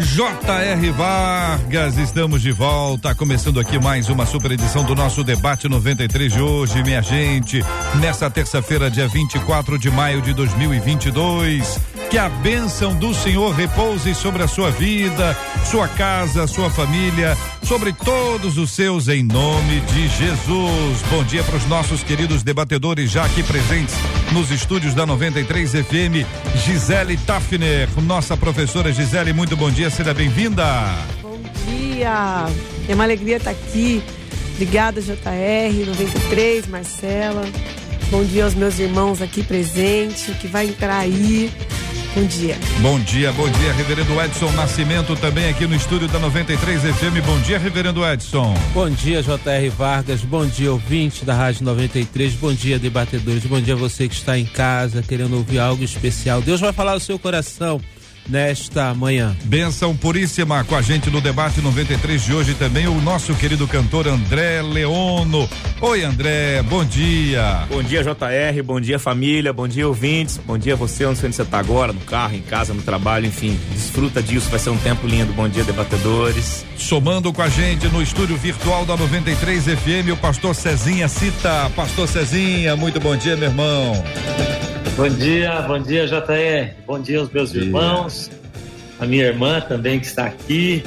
J.R. Vargas, estamos de volta, começando aqui mais uma super edição do nosso debate 93 de hoje, minha gente, nessa terça-feira, dia 24 de maio de 2022. Que a bênção do Senhor repouse sobre a sua vida, sua casa, sua família, sobre todos os seus, em nome de Jesus. Bom dia para os nossos queridos debatedores já aqui presentes nos estúdios da 93 FM, Gisele Tafner, nossa professora Gisele, muito bom dia, seja bem-vinda. Bom dia, é uma alegria estar aqui. Obrigada, JR 93, Marcela. Bom dia aos meus irmãos aqui presentes, que vai entrar aí. Bom dia. Bom dia, bom dia, Reverendo Edson Nascimento, também aqui no estúdio da 93 FM. Bom dia, Reverendo Edson. Bom dia, J.R. Vargas. Bom dia, ouvinte da Rádio 93. Bom dia, debatedores. Bom dia, você que está em casa querendo ouvir algo especial. Deus vai falar ao seu coração nesta manhã. Benção puríssima com a gente no debate 93 de hoje também o nosso querido cantor André Leono. Oi André, bom dia. Bom dia JR, bom dia família, bom dia ouvintes, bom dia você onde você está agora, no carro, em casa, no trabalho, enfim, desfruta disso, vai ser um tempo lindo. Bom dia debatedores. Somando com a gente no estúdio virtual da 93 FM o pastor Cezinha Cita. Pastor Cezinha, muito bom dia meu irmão. Bom dia, bom dia, JR. Bom dia aos meus irmãos, a minha irmã também que está aqui.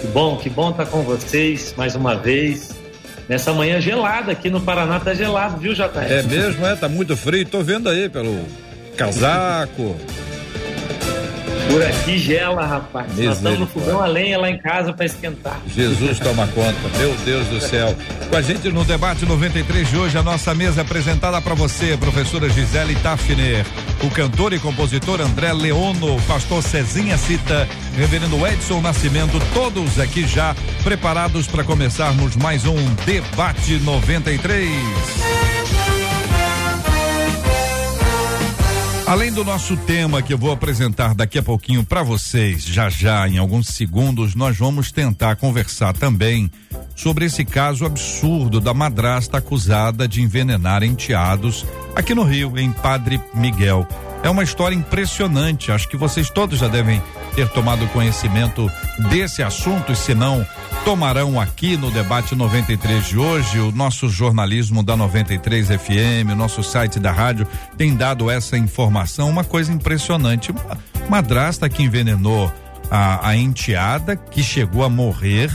Que bom, que bom estar com vocês mais uma vez. Nessa manhã gelada aqui no Paraná tá gelado, viu, JR? É mesmo, é? Tá muito frio. Tô vendo aí pelo casaco. Por aqui gela, rapaz. Nós estamos no fogão a lenha lá em casa para esquentar. Jesus toma conta, meu Deus do céu. Com a gente no debate 93 de hoje, a nossa mesa apresentada para você, professora Gisele Tafner, o cantor e compositor André Leono, pastor Cezinha Cita, reverendo Edson Nascimento, todos aqui já preparados para começarmos mais um debate 93. Além do nosso tema que eu vou apresentar daqui a pouquinho para vocês, já já, em alguns segundos, nós vamos tentar conversar também sobre esse caso absurdo da madrasta acusada de envenenar enteados aqui no Rio, em Padre Miguel. É uma história impressionante, acho que vocês todos já devem ter tomado conhecimento desse assunto, e se não, tomarão aqui no debate 93 de hoje. O nosso jornalismo da 93 FM, o nosso site da rádio tem dado essa informação, uma coisa impressionante. Uma madrasta que envenenou a, a enteada, que chegou a morrer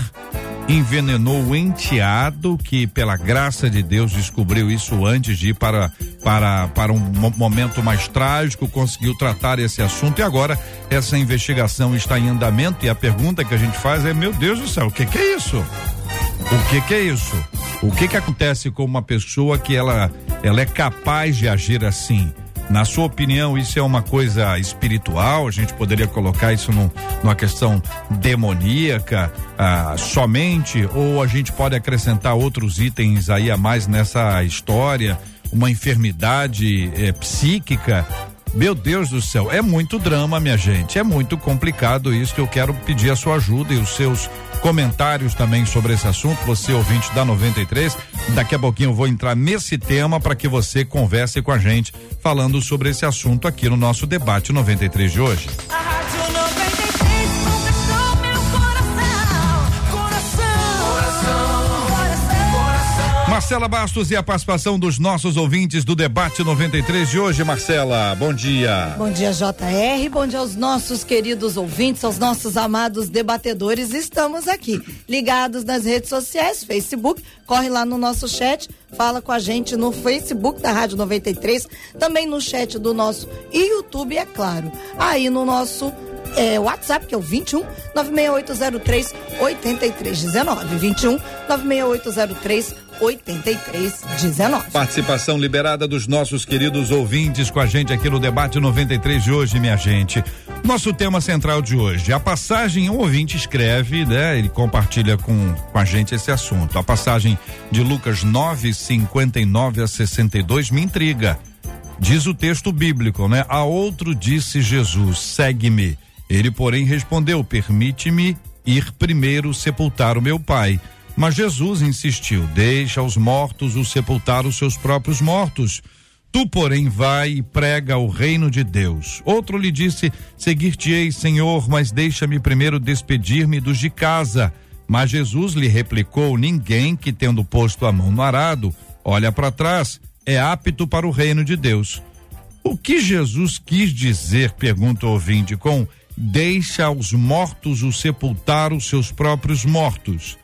envenenou o enteado que pela graça de Deus descobriu isso antes de ir para para para um momento mais trágico, conseguiu tratar esse assunto e agora essa investigação está em andamento e a pergunta que a gente faz é meu Deus do céu, o que que é isso? O que que é isso? O que que acontece com uma pessoa que ela ela é capaz de agir assim? Na sua opinião, isso é uma coisa espiritual? A gente poderia colocar isso num, numa questão demoníaca ah, somente? Ou a gente pode acrescentar outros itens aí a mais nessa história? Uma enfermidade eh, psíquica? Meu Deus do céu, é muito drama, minha gente. É muito complicado isso. Eu quero pedir a sua ajuda e os seus comentários também sobre esse assunto. Você ouvinte da 93, daqui a pouquinho eu vou entrar nesse tema para que você converse com a gente falando sobre esse assunto aqui no nosso debate 93 de hoje. Marcela Bastos e a participação dos nossos ouvintes do debate 93 de hoje, Marcela. Bom dia. Bom dia, JR. Bom dia aos nossos queridos ouvintes, aos nossos amados debatedores. Estamos aqui, ligados nas redes sociais, Facebook. Corre lá no nosso chat, fala com a gente no Facebook da Rádio 93, também no chat do nosso YouTube, é claro. Aí no nosso é, WhatsApp, que é o 21 96803 8319. 21 96803 8319. Participação liberada dos nossos queridos ouvintes com a gente aqui no debate 93 de hoje, minha gente. Nosso tema central de hoje, a passagem, um ouvinte escreve, né? Ele compartilha com, com a gente esse assunto. A passagem de Lucas 9, 59 a 62 me intriga. Diz o texto bíblico, né? A outro disse Jesus: segue-me. Ele, porém, respondeu: permite-me ir primeiro sepultar o meu pai. Mas Jesus insistiu: deixa os mortos o sepultar os seus próprios mortos. Tu, porém, vai e prega o reino de Deus. Outro lhe disse: Seguir-te-ei, Senhor, mas deixa-me primeiro despedir-me dos de casa. Mas Jesus lhe replicou: Ninguém que, tendo posto a mão no arado, olha para trás, é apto para o reino de Deus. O que Jesus quis dizer, pergunta o ouvinte, com deixa aos mortos o sepultar os seus próprios mortos?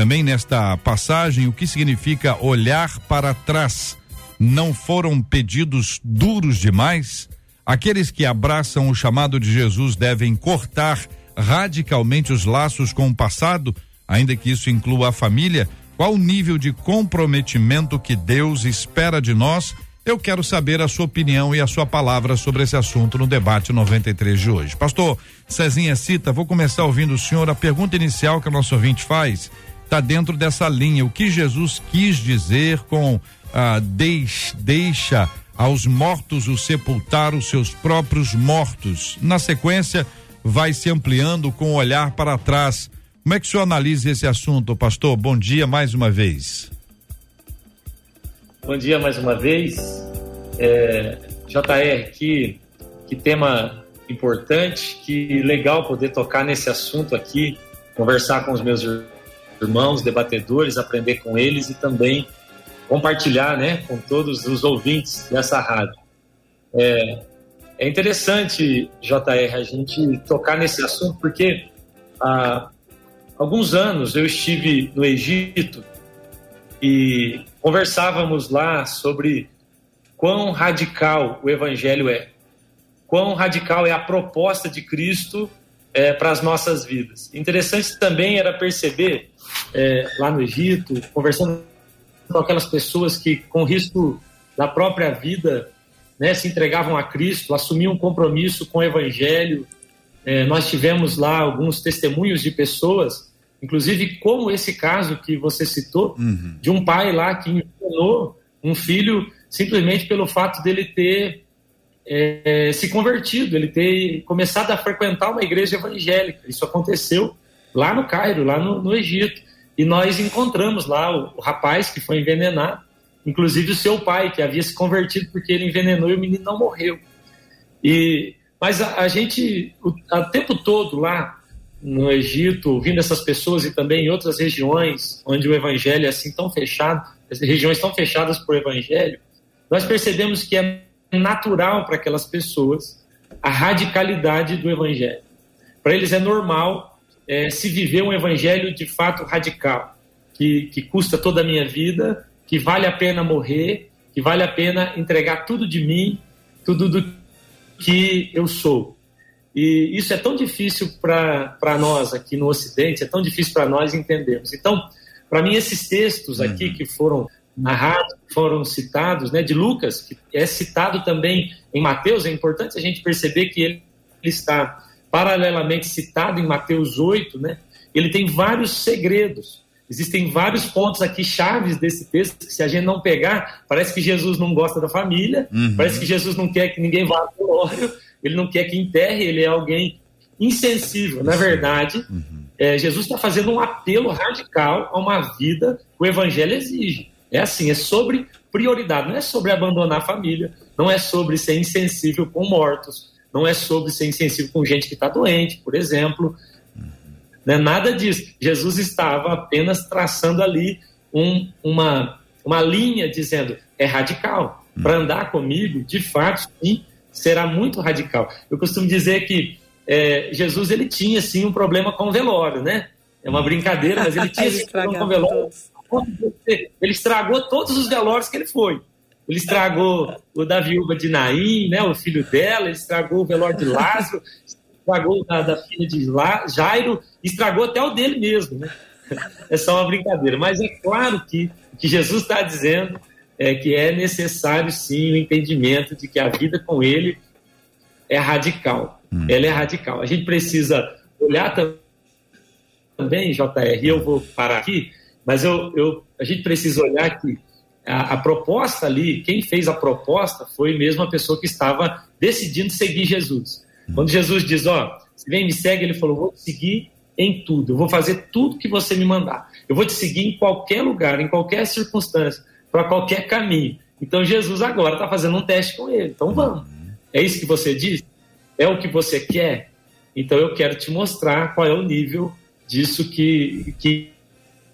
Também nesta passagem, o que significa olhar para trás? Não foram pedidos duros demais? Aqueles que abraçam o chamado de Jesus devem cortar radicalmente os laços com o passado, ainda que isso inclua a família? Qual o nível de comprometimento que Deus espera de nós? Eu quero saber a sua opinião e a sua palavra sobre esse assunto no debate 93 de hoje. Pastor Cezinha Cita, vou começar ouvindo o senhor. A pergunta inicial que o nosso ouvinte faz está dentro dessa linha. O que Jesus quis dizer com ah, deix, deixa aos mortos o sepultar os seus próprios mortos? Na sequência, vai se ampliando com o olhar para trás como é que o senhor analisa esse assunto, pastor? Bom dia mais uma vez. Bom dia mais uma vez. É, JR, que, que tema importante, que legal poder tocar nesse assunto aqui, conversar com os meus irmãos, debatedores, aprender com eles e também compartilhar né, com todos os ouvintes dessa rádio. É, é interessante, JR, a gente tocar nesse assunto, porque a, alguns anos eu estive no Egito e conversávamos lá sobre quão radical o evangelho é, quão radical é a proposta de Cristo é, para as nossas vidas. Interessante também era perceber é, lá no Egito, conversando com aquelas pessoas que, com risco da própria vida, né, se entregavam a Cristo, assumiam um compromisso com o Evangelho. É, nós tivemos lá alguns testemunhos de pessoas Inclusive, como esse caso que você citou, uhum. de um pai lá que ensinou um filho simplesmente pelo fato dele ter é, se convertido, ele ter começado a frequentar uma igreja evangélica. Isso aconteceu lá no Cairo, lá no, no Egito. E nós encontramos lá o, o, rapaz que foi envenenado, inclusive o seu pai, que havia se convertido porque ele envenenou e o menino não morreu. E, mas a, a gente, o, o tempo todo lá, no Egito, ouvindo essas pessoas e também em outras regiões onde o evangelho é assim tão fechado, as regiões tão fechadas por evangelho, nós percebemos que é natural para aquelas pessoas a radicalidade do evangelho. Para eles é normal é, se viver um evangelho de fato radical, que, que custa toda a minha vida, que vale a pena morrer, que vale a pena entregar tudo de mim, tudo do que eu sou. E isso é tão difícil para nós aqui no Ocidente, é tão difícil para nós entendermos. Então, para mim, esses textos aqui uhum. que foram narrados, foram citados, né, de Lucas, que é citado também em Mateus, é importante a gente perceber que ele está paralelamente citado em Mateus 8, né? Ele tem vários segredos. Existem vários pontos aqui chaves desse texto que se a gente não pegar, parece que Jesus não gosta da família, uhum. parece que Jesus não quer que ninguém vá ao óleo, ele não quer que enterre, ele é alguém insensível. Na verdade, uhum. é, Jesus está fazendo um apelo radical a uma vida que o evangelho exige. É assim, é sobre prioridade, não é sobre abandonar a família, não é sobre ser insensível com mortos, não é sobre ser insensível com gente que está doente, por exemplo. Não é nada disso. Jesus estava apenas traçando ali um, uma, uma linha dizendo é radical. Para andar comigo, de fato, sim, será muito radical. Eu costumo dizer que é, Jesus ele tinha assim um problema com o velório, né? É uma brincadeira, mas ele tinha esse problema com o velório. Ele estragou todos os velórios que ele foi. Ele estragou o da viúva de Naim, né, o filho dela, ele estragou o velório de Lázaro, estragou o da, da filha de La, Jairo, estragou até o dele mesmo, né? é só uma brincadeira. Mas é claro que que Jesus está dizendo é que é necessário sim o entendimento de que a vida com Ele é radical. Hum. Ela é radical. A gente precisa olhar também, JR, e eu vou parar aqui, mas eu, eu, a gente precisa olhar que a, a, proposta ali, quem fez a proposta foi mesmo a pessoa que estava decidindo seguir Jesus. Hum. Quando Jesus diz, ó, se vem me segue, ele falou, vou te seguir em tudo, eu vou fazer tudo que você me mandar. Eu vou te seguir em qualquer lugar, em qualquer circunstância, para qualquer caminho. Então Jesus agora está fazendo um teste com ele. Então vamos. É isso que você diz? É o que você quer? Então eu quero te mostrar qual é o nível disso que, que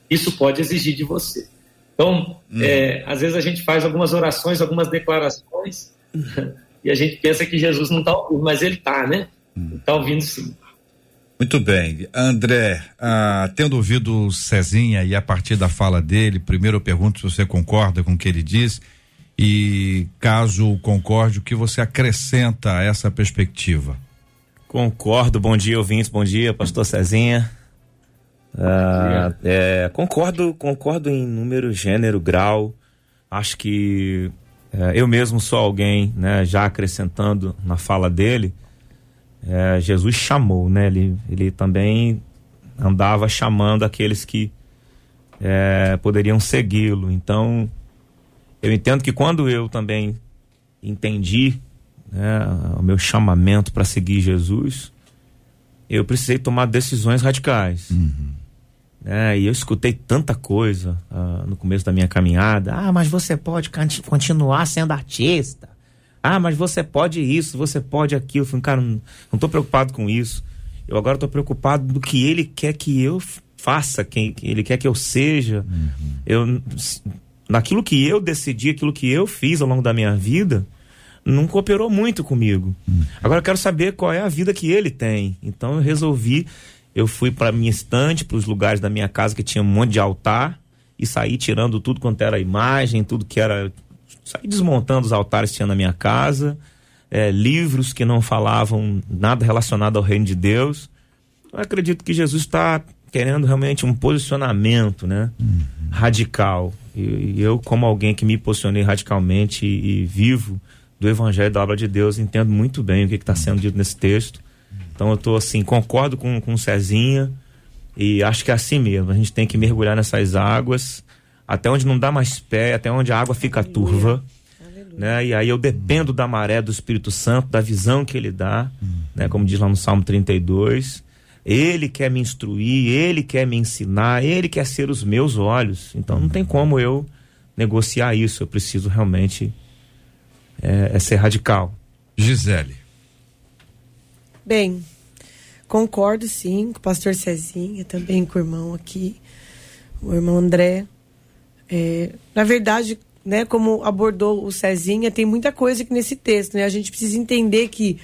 isso pode exigir de você. Então, hum. é, às vezes a gente faz algumas orações, algumas declarações, e a gente pensa que Jesus não está ouvindo, mas ele está, né? Está hum. ouvindo sim. Muito bem. André, ah, tendo ouvido o Cezinha e a partir da fala dele, primeiro eu pergunto se você concorda com o que ele diz e caso concorde, o que você acrescenta a essa perspectiva? Concordo. Bom dia, ouvintes. Bom dia, pastor Cezinha. Ah, é, concordo, concordo em número, gênero, grau. Acho que é, eu mesmo sou alguém, né, já acrescentando na fala dele, é, Jesus chamou, né? Ele, ele também andava chamando aqueles que é, poderiam segui-lo. Então, eu entendo que quando eu também entendi né, o meu chamamento para seguir Jesus, eu precisei tomar decisões radicais. Uhum. É, e eu escutei tanta coisa uh, no começo da minha caminhada. Ah, mas você pode continuar sendo artista. Ah, mas você pode isso, você pode aquilo. Eu falei, cara, não, não tô preocupado com isso. Eu agora tô preocupado do que ele quer que eu faça, quem ele quer que eu seja. Uhum. Eu naquilo que eu decidi, aquilo que eu fiz ao longo da minha vida, não cooperou muito comigo. Uhum. Agora eu quero saber qual é a vida que ele tem. Então eu resolvi, eu fui para minha estante, para os lugares da minha casa que tinha um monte de altar e saí tirando tudo quanto era imagem, tudo que era saí desmontando os altares que tinha na minha casa, é, livros que não falavam nada relacionado ao reino de Deus. Eu acredito que Jesus está querendo realmente um posicionamento, né? Uhum. Radical. E, eu, como alguém que me posicionei radicalmente e, e, vivo do Evangelho da obra de Deus, entendo muito bem o que está sendo dito nesse texto. Então eu estou assim, concordo com, com o Cezinha e acho que é assim mesmo. A gente tem que mergulhar nessas águas até onde não dá mais pé, até onde a água fica Aleluia. turva. Né? E aí eu dependo da maré do Espírito Santo, da visão que ele dá, hum. né? como diz lá no Salmo 32. Ele quer me instruir, ele quer me ensinar, ele quer ser os meus olhos. Então não tem como eu negociar isso. Eu preciso realmente é, é ser radical. Gisele. Bem, concordo sim com o pastor Cezinha, também com o irmão aqui, o irmão André. É, na verdade, né, como abordou o Cezinha, tem muita coisa aqui nesse texto. Né? A gente precisa entender que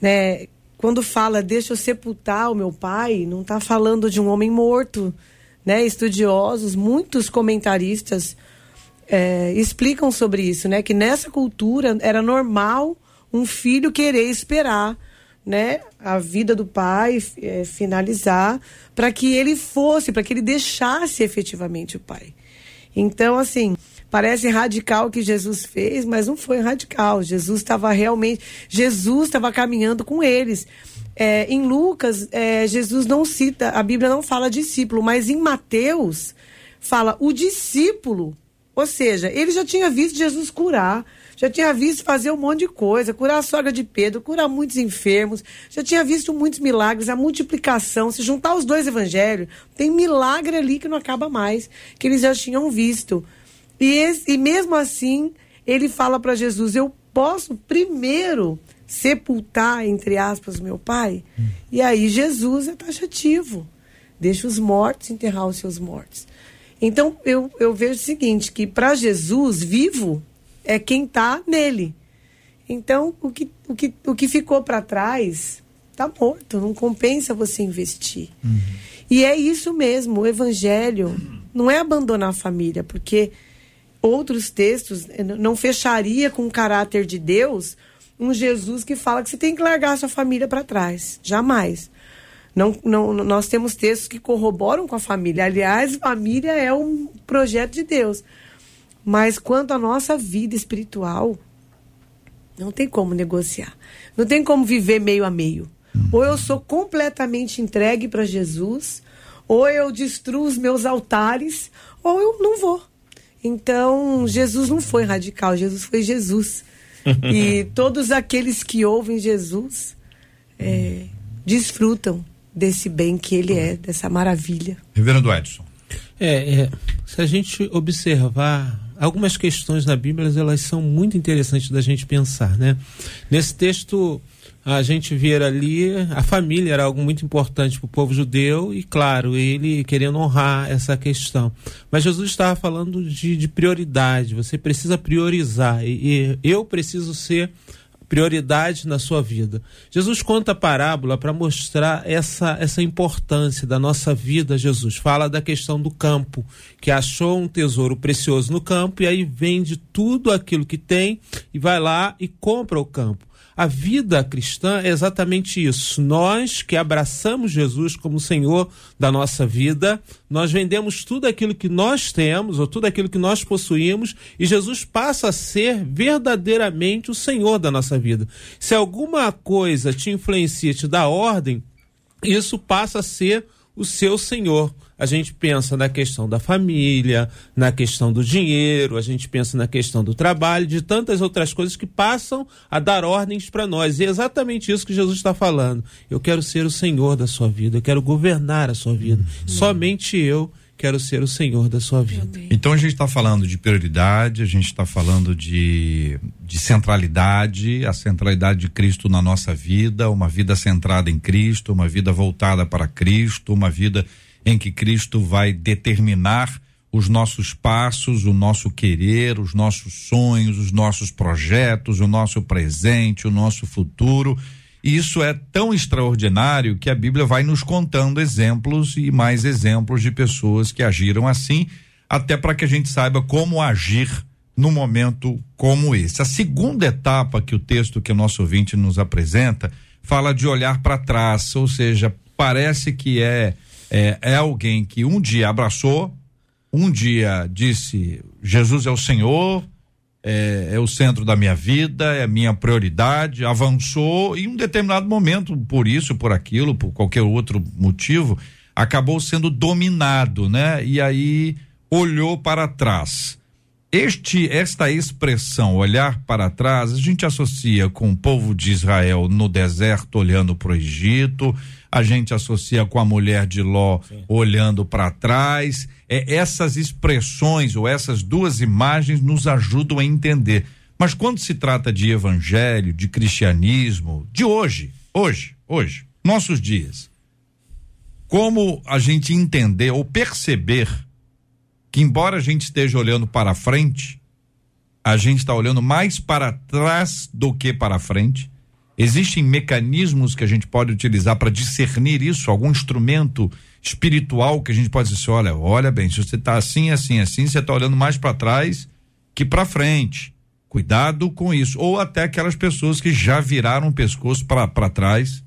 né, quando fala deixa eu sepultar o meu pai, não está falando de um homem morto. Né? Estudiosos, muitos comentaristas é, explicam sobre isso, né? que nessa cultura era normal um filho querer esperar né, a vida do pai é, finalizar para que ele fosse, para que ele deixasse efetivamente o pai. Então, assim, parece radical o que Jesus fez, mas não foi radical. Jesus estava realmente. Jesus estava caminhando com eles. É, em Lucas, é, Jesus não cita, a Bíblia não fala discípulo, mas em Mateus fala o discípulo. Ou seja, ele já tinha visto Jesus curar, já tinha visto fazer um monte de coisa, curar a sogra de Pedro, curar muitos enfermos, já tinha visto muitos milagres, a multiplicação. Se juntar os dois evangelhos, tem milagre ali que não acaba mais, que eles já tinham visto. E, esse, e mesmo assim, ele fala para Jesus: Eu posso primeiro sepultar, entre aspas, meu pai? Hum. E aí Jesus é taxativo. Deixa os mortos enterrar os seus mortos. Então eu, eu vejo o seguinte: que para Jesus, vivo é quem está nele. Então, o que, o que, o que ficou para trás está morto, não compensa você investir. Uhum. E é isso mesmo, o evangelho não é abandonar a família, porque outros textos eh, não fecharia com o caráter de Deus um Jesus que fala que você tem que largar a sua família para trás. Jamais. Não, não, nós temos textos que corroboram com a família. Aliás, família é um projeto de Deus. Mas quanto à nossa vida espiritual, não tem como negociar. Não tem como viver meio a meio. Ou eu sou completamente entregue para Jesus, ou eu destruo os meus altares, ou eu não vou. Então, Jesus não foi radical, Jesus foi Jesus. e todos aqueles que ouvem Jesus é, desfrutam desse bem que ele é, dessa maravilha. Reverendo Edson. É, é, se a gente observar algumas questões na Bíblia, elas são muito interessantes da gente pensar, né? Nesse texto a gente vê ali a família era algo muito importante para o povo judeu e claro ele querendo honrar essa questão mas Jesus estava falando de, de prioridade você precisa priorizar e, e eu preciso ser prioridade na sua vida. Jesus conta a parábola para mostrar essa, essa importância da nossa vida. Jesus fala da questão do campo, que achou um tesouro precioso no campo e aí vende tudo aquilo que tem e vai lá e compra o campo. A vida cristã é exatamente isso. Nós que abraçamos Jesus como Senhor da nossa vida, nós vendemos tudo aquilo que nós temos, ou tudo aquilo que nós possuímos, e Jesus passa a ser verdadeiramente o Senhor da nossa vida. Se alguma coisa te influencia, te dá ordem, isso passa a ser o seu Senhor a gente pensa na questão da família, na questão do dinheiro, a gente pensa na questão do trabalho, de tantas outras coisas que passam a dar ordens para nós. E é exatamente isso que Jesus está falando. Eu quero ser o Senhor da sua vida, eu quero governar a sua vida. Uhum. Somente eu quero ser o Senhor da sua vida. Então a gente está falando de prioridade, a gente está falando de, de centralidade, a centralidade de Cristo na nossa vida, uma vida centrada em Cristo, uma vida voltada para Cristo, uma vida em que Cristo vai determinar os nossos passos, o nosso querer, os nossos sonhos, os nossos projetos, o nosso presente, o nosso futuro. E isso é tão extraordinário que a Bíblia vai nos contando exemplos e mais exemplos de pessoas que agiram assim, até para que a gente saiba como agir num momento como esse. A segunda etapa que o texto que o nosso ouvinte nos apresenta fala de olhar para trás, ou seja, parece que é é, é alguém que um dia abraçou, um dia disse: Jesus é o Senhor, é, é, o centro da minha vida, é a minha prioridade, avançou e em um determinado momento, por isso, por aquilo, por qualquer outro motivo, acabou sendo dominado, né? E aí olhou para trás. Este, esta expressão, olhar para trás, a gente associa com o povo de Israel no deserto olhando para o Egito, a gente associa com a mulher de Ló Sim. olhando para trás. É, essas expressões ou essas duas imagens nos ajudam a entender. Mas quando se trata de evangelho, de cristianismo, de hoje, hoje, hoje, nossos dias, como a gente entender ou perceber que, embora a gente esteja olhando para frente, a gente está olhando mais para trás do que para frente Existem mecanismos que a gente pode utilizar para discernir isso? Algum instrumento espiritual que a gente pode dizer, assim, olha, olha bem, se você está assim, assim, assim, você está olhando mais para trás que para frente. Cuidado com isso. Ou até aquelas pessoas que já viraram o pescoço para trás,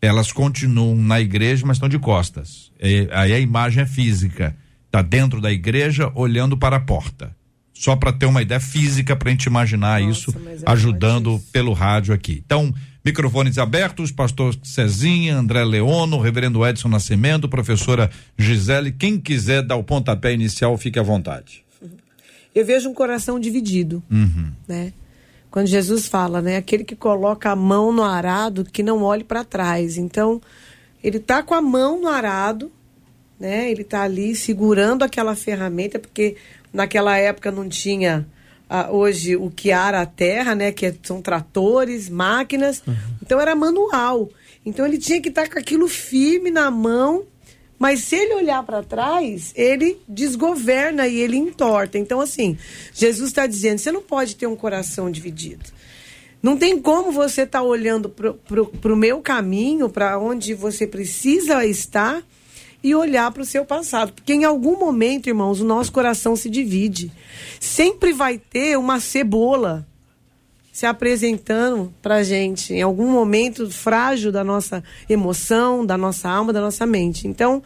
elas continuam na igreja, mas estão de costas. É, aí a imagem é física. Está dentro da igreja, olhando para a porta. Só para ter uma ideia física para a gente imaginar Nossa, isso, é ajudando pelo rádio aqui. Então, microfones abertos, pastor Cezinha, André Leono, reverendo Edson Nascimento, professora Gisele. Quem quiser dar o pontapé inicial, fique à vontade. Eu vejo um coração dividido, uhum. né? Quando Jesus fala, né? Aquele que coloca a mão no arado, que não olhe para trás. Então, ele tá com a mão no arado, né? Ele tá ali segurando aquela ferramenta, porque Naquela época não tinha ah, hoje o que ara a terra, né? Que é, são tratores, máquinas. Uhum. Então era manual. Então ele tinha que estar com aquilo firme na mão. Mas se ele olhar para trás, ele desgoverna e ele entorta. Então, assim, Jesus está dizendo: você não pode ter um coração dividido. Não tem como você estar tá olhando para o meu caminho, para onde você precisa estar, e olhar para o seu passado. Porque em algum momento, irmãos, o nosso coração se divide. Sempre vai ter uma cebola se apresentando para gente em algum momento frágil da nossa emoção, da nossa alma, da nossa mente. Então,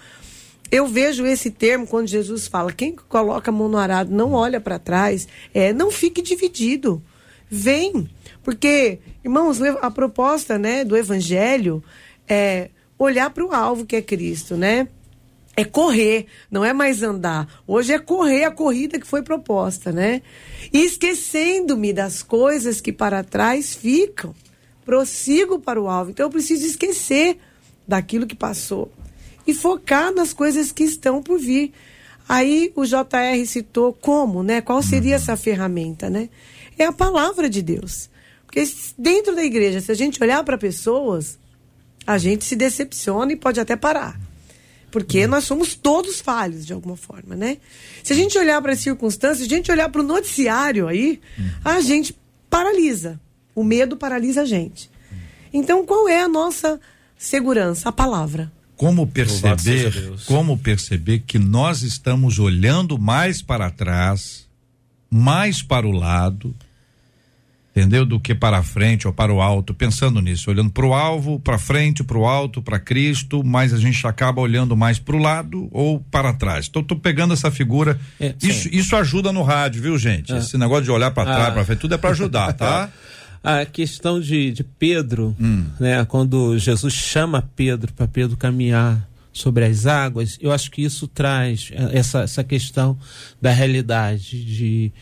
eu vejo esse termo quando Jesus fala: quem coloca a mão no arado não olha para trás, é não fique dividido. Vem, porque, irmãos, a proposta, né, do evangelho é olhar para o alvo que é Cristo, né? É correr, não é mais andar. Hoje é correr a corrida que foi proposta, né? E esquecendo-me das coisas que para trás ficam, prossigo para o alvo. Então eu preciso esquecer daquilo que passou e focar nas coisas que estão por vir. Aí o JR citou como, né? Qual seria essa ferramenta, né? É a palavra de Deus. Porque dentro da igreja, se a gente olhar para pessoas, a gente se decepciona e pode até parar. Porque nós somos todos falhos, de alguma forma, né? Se a gente olhar para as circunstâncias, se a gente olhar para o noticiário aí, a gente paralisa. O medo paralisa a gente. Então, qual é a nossa segurança? A palavra como perceber, como perceber que nós estamos olhando mais para trás, mais para o lado, entendeu? Do que para a frente ou para o alto, pensando nisso, olhando para o alvo, para frente, para o alto, para Cristo, mas a gente acaba olhando mais para o lado ou para trás. Então, tô pegando essa figura. É, isso, isso ajuda no rádio, viu, gente? É. Esse negócio de olhar para trás, ah. para frente, tudo é para ajudar, tá? a questão de, de Pedro, hum. né, quando Jesus chama Pedro para Pedro caminhar sobre as águas, eu acho que isso traz essa, essa questão da realidade de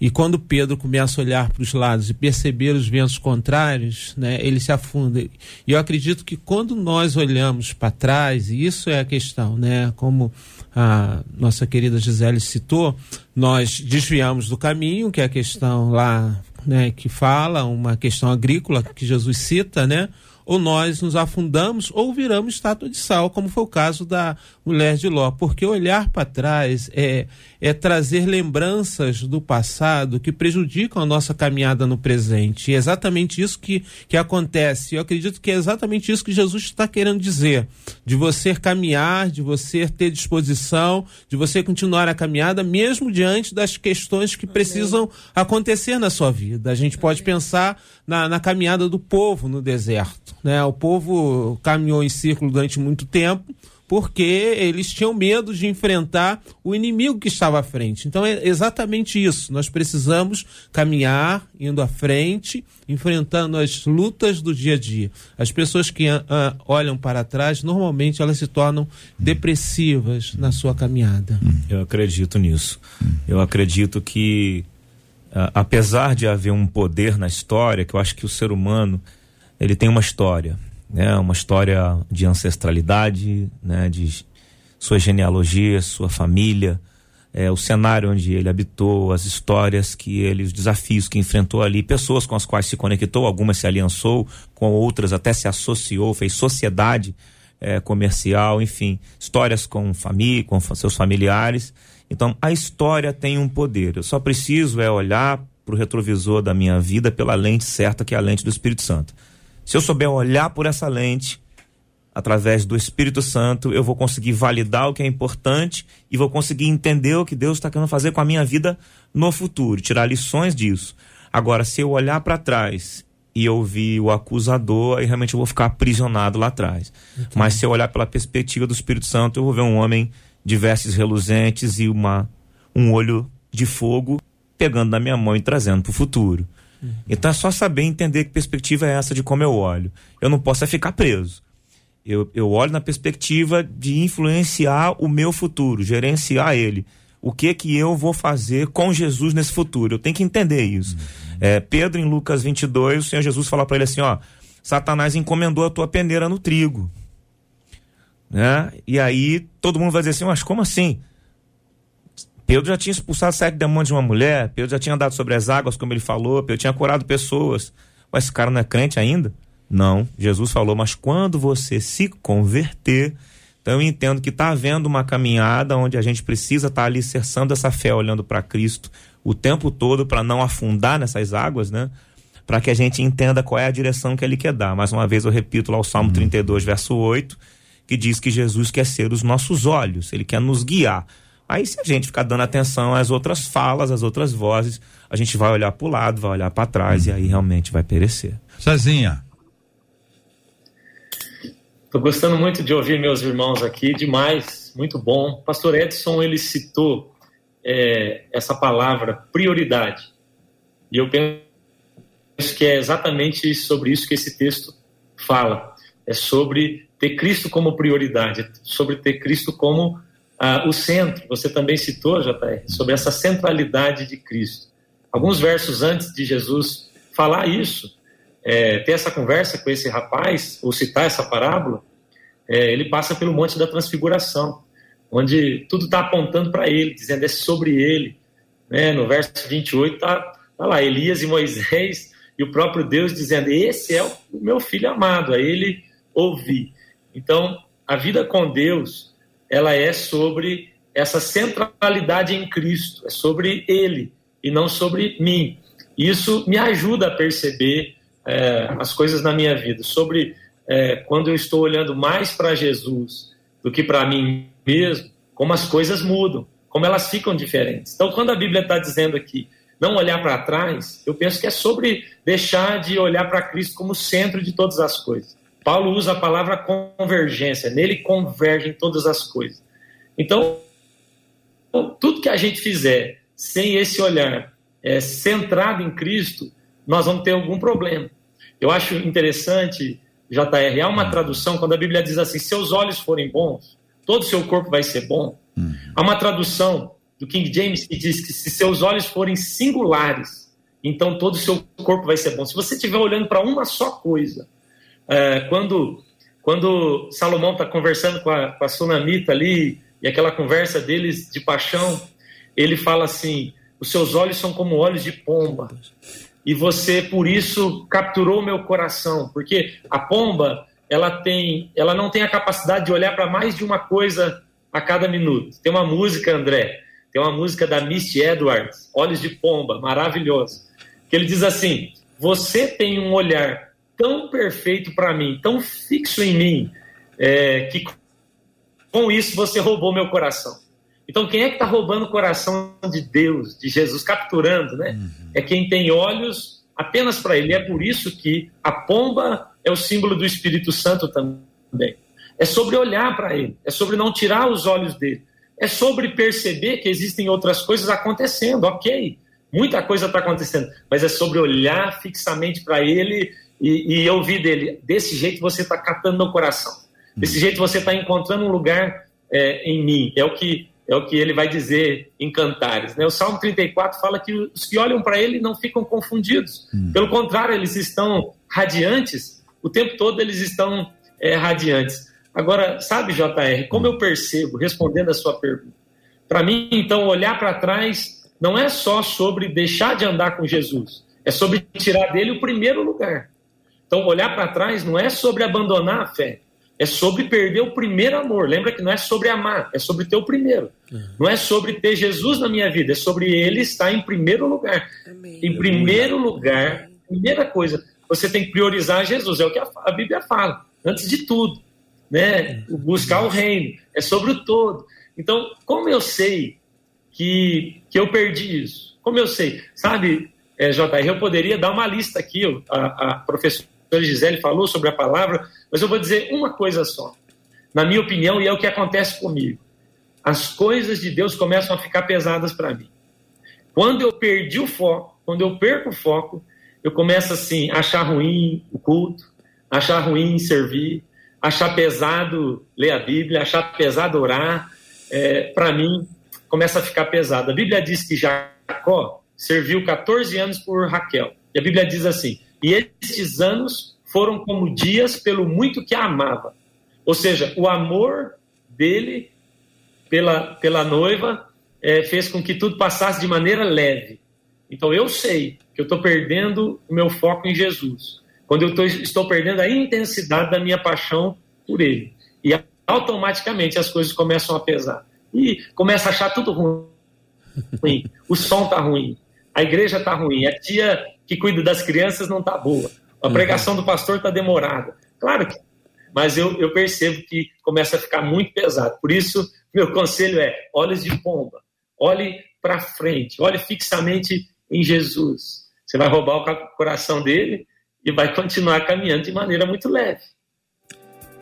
e quando Pedro começa a olhar para os lados e perceber os ventos contrários, né, ele se afunda. E eu acredito que quando nós olhamos para trás, e isso é a questão, né, como a nossa querida Gisele citou, nós desviamos do caminho, que é a questão lá né, que fala, uma questão agrícola que Jesus cita, né? Ou nós nos afundamos ou viramos estátua de sal, como foi o caso da mulher de Ló. Porque olhar para trás é, é trazer lembranças do passado que prejudicam a nossa caminhada no presente. E é exatamente isso que, que acontece. Eu acredito que é exatamente isso que Jesus está querendo dizer. De você caminhar, de você ter disposição, de você continuar a caminhada, mesmo diante das questões que precisam acontecer na sua vida. A gente pode pensar na, na caminhada do povo no deserto. Né? O povo caminhou em círculo durante muito tempo porque eles tinham medo de enfrentar o inimigo que estava à frente. Então é exatamente isso. Nós precisamos caminhar, indo à frente, enfrentando as lutas do dia a dia. As pessoas que uh, olham para trás, normalmente elas se tornam depressivas na sua caminhada. Eu acredito nisso. Eu acredito que, apesar de haver um poder na história, que eu acho que o ser humano ele tem uma história né? Uma história de ancestralidade, né? De sua genealogia, sua família, é, o cenário onde ele habitou, as histórias que ele, os desafios que enfrentou ali, pessoas com as quais se conectou, algumas se aliançou, com outras até se associou, fez sociedade é, comercial, enfim, histórias com família, com seus familiares. Então, a história tem um poder. Eu só preciso é olhar para o retrovisor da minha vida pela lente certa, que é a lente do Espírito Santo. Se eu souber olhar por essa lente, através do Espírito Santo, eu vou conseguir validar o que é importante e vou conseguir entender o que Deus está querendo fazer com a minha vida no futuro, tirar lições disso. Agora, se eu olhar para trás e ouvir o acusador, aí realmente eu vou ficar aprisionado lá atrás. Entendi. Mas se eu olhar pela perspectiva do Espírito Santo, eu vou ver um homem de vestes reluzentes e uma, um olho de fogo pegando na minha mão e trazendo para o futuro. Uhum. Então é só saber entender que perspectiva é essa de como eu olho. Eu não posso é ficar preso. Eu, eu olho na perspectiva de influenciar o meu futuro, gerenciar ele. O que que eu vou fazer com Jesus nesse futuro? Eu tenho que entender isso. Uhum. É, Pedro, em Lucas 22, o Senhor Jesus fala para ele assim: ó, Satanás encomendou a tua peneira no trigo. Né? E aí todo mundo vai dizer assim: mas como assim? Pedro já tinha expulsado sete demônios de uma mulher, Pedro já tinha andado sobre as águas, como ele falou, Pedro tinha curado pessoas. Mas esse cara não é crente ainda? Não. Jesus falou, mas quando você se converter, então eu entendo que está havendo uma caminhada onde a gente precisa estar tá alicerçando essa fé, olhando para Cristo o tempo todo para não afundar nessas águas, né? Para que a gente entenda qual é a direção que ele quer dar. Mais uma vez eu repito lá o Salmo uhum. 32, verso 8, que diz que Jesus quer ser os nossos olhos, ele quer nos guiar Aí, se a gente ficar dando atenção às outras falas, às outras vozes, a gente vai olhar para o lado, vai olhar para trás e aí realmente vai perecer. Cezinha. Estou gostando muito de ouvir meus irmãos aqui, demais, muito bom. Pastor Edson, ele citou é, essa palavra prioridade. E eu penso que é exatamente sobre isso que esse texto fala. É sobre ter Cristo como prioridade, sobre ter Cristo como ah, o centro, você também citou, JR, sobre essa centralidade de Cristo. Alguns versos antes de Jesus falar isso, é, ter essa conversa com esse rapaz, ou citar essa parábola, é, ele passa pelo Monte da Transfiguração, onde tudo está apontando para ele, dizendo é sobre ele. Né? No verso 28 está tá lá Elias e Moisés e o próprio Deus dizendo: Esse é o meu filho amado, a ele ouvi. Então, a vida com Deus ela é sobre essa centralidade em Cristo, é sobre Ele e não sobre mim. Isso me ajuda a perceber é, as coisas na minha vida, sobre é, quando eu estou olhando mais para Jesus do que para mim mesmo, como as coisas mudam, como elas ficam diferentes. Então, quando a Bíblia está dizendo aqui, não olhar para trás, eu penso que é sobre deixar de olhar para Cristo como centro de todas as coisas. Paulo usa a palavra convergência, nele convergem todas as coisas. Então, tudo que a gente fizer sem esse olhar é, centrado em Cristo, nós vamos ter algum problema. Eu acho interessante, JR, há uma tradução, quando a Bíblia diz assim: seus olhos forem bons, todo o seu corpo vai ser bom. Uhum. Há uma tradução do King James que diz que se seus olhos forem singulares, então todo o seu corpo vai ser bom. Se você estiver olhando para uma só coisa, é, quando, quando Salomão está conversando com a, com a Sunamita ali, e aquela conversa deles de paixão, ele fala assim: os seus olhos são como olhos de pomba, e você por isso capturou meu coração, porque a pomba ela tem, ela não tem a capacidade de olhar para mais de uma coisa a cada minuto. Tem uma música, André, tem uma música da Misty Edwards, Olhos de Pomba, maravilhosa, que ele diz assim: você tem um olhar tão perfeito para mim, tão fixo em mim, é, que com isso você roubou meu coração. Então, quem é que está roubando o coração de Deus, de Jesus, capturando, né? Uhum. É quem tem olhos apenas para Ele. É por isso que a pomba é o símbolo do Espírito Santo também. É sobre olhar para Ele, é sobre não tirar os olhos dele, é sobre perceber que existem outras coisas acontecendo, ok. Muita coisa está acontecendo, mas é sobre olhar fixamente para Ele e, e eu vi dele, desse jeito você está catando meu coração. Desse jeito você está encontrando um lugar é, em mim. É o que é o que ele vai dizer em Cantares. Né? O Salmo 34 fala que os que olham para ele não ficam confundidos. Hum. Pelo contrário, eles estão radiantes. O tempo todo eles estão é, radiantes. Agora, sabe, JR, como eu percebo, respondendo a sua pergunta, para mim, então, olhar para trás não é só sobre deixar de andar com Jesus, é sobre tirar dele o primeiro lugar. Então, olhar para trás não é sobre abandonar a fé, é sobre perder o primeiro amor. Lembra que não é sobre amar, é sobre ter o primeiro. Uhum. Não é sobre ter Jesus na minha vida, é sobre ele estar em primeiro lugar. Amém. Em primeiro lugar, primeira coisa, você tem que priorizar Jesus, é o que a, a Bíblia fala, antes de tudo. Né? Buscar o reino, é sobre o todo. Então, como eu sei que, que eu perdi isso? Como eu sei? Sabe, é, JR, eu poderia dar uma lista aqui, a, a professora Gisele falou sobre a palavra, mas eu vou dizer uma coisa só. Na minha opinião, e é o que acontece comigo. As coisas de Deus começam a ficar pesadas para mim. Quando eu perdi o foco, quando eu perco o foco, eu começo assim, a achar ruim o culto, achar ruim servir, achar pesado ler a Bíblia, achar pesado orar. É, para mim, começa a ficar pesado. A Bíblia diz que Jacó serviu 14 anos por Raquel. E a Bíblia diz assim: e estes anos foram como dias pelo muito que a amava. Ou seja, o amor dele pela, pela noiva é, fez com que tudo passasse de maneira leve. Então eu sei que eu estou perdendo o meu foco em Jesus. Quando eu tô, estou perdendo a intensidade da minha paixão por ele. E automaticamente as coisas começam a pesar. E começa a achar tudo ruim. O som está ruim. A igreja está ruim. A tia que cuida das crianças não está boa. A pregação do pastor está demorada. Claro que. mas eu, eu percebo que começa a ficar muito pesado. Por isso, meu conselho é: olhos de pomba, olhe para frente, olhe fixamente em Jesus. Você vai roubar o coração dele e vai continuar caminhando de maneira muito leve.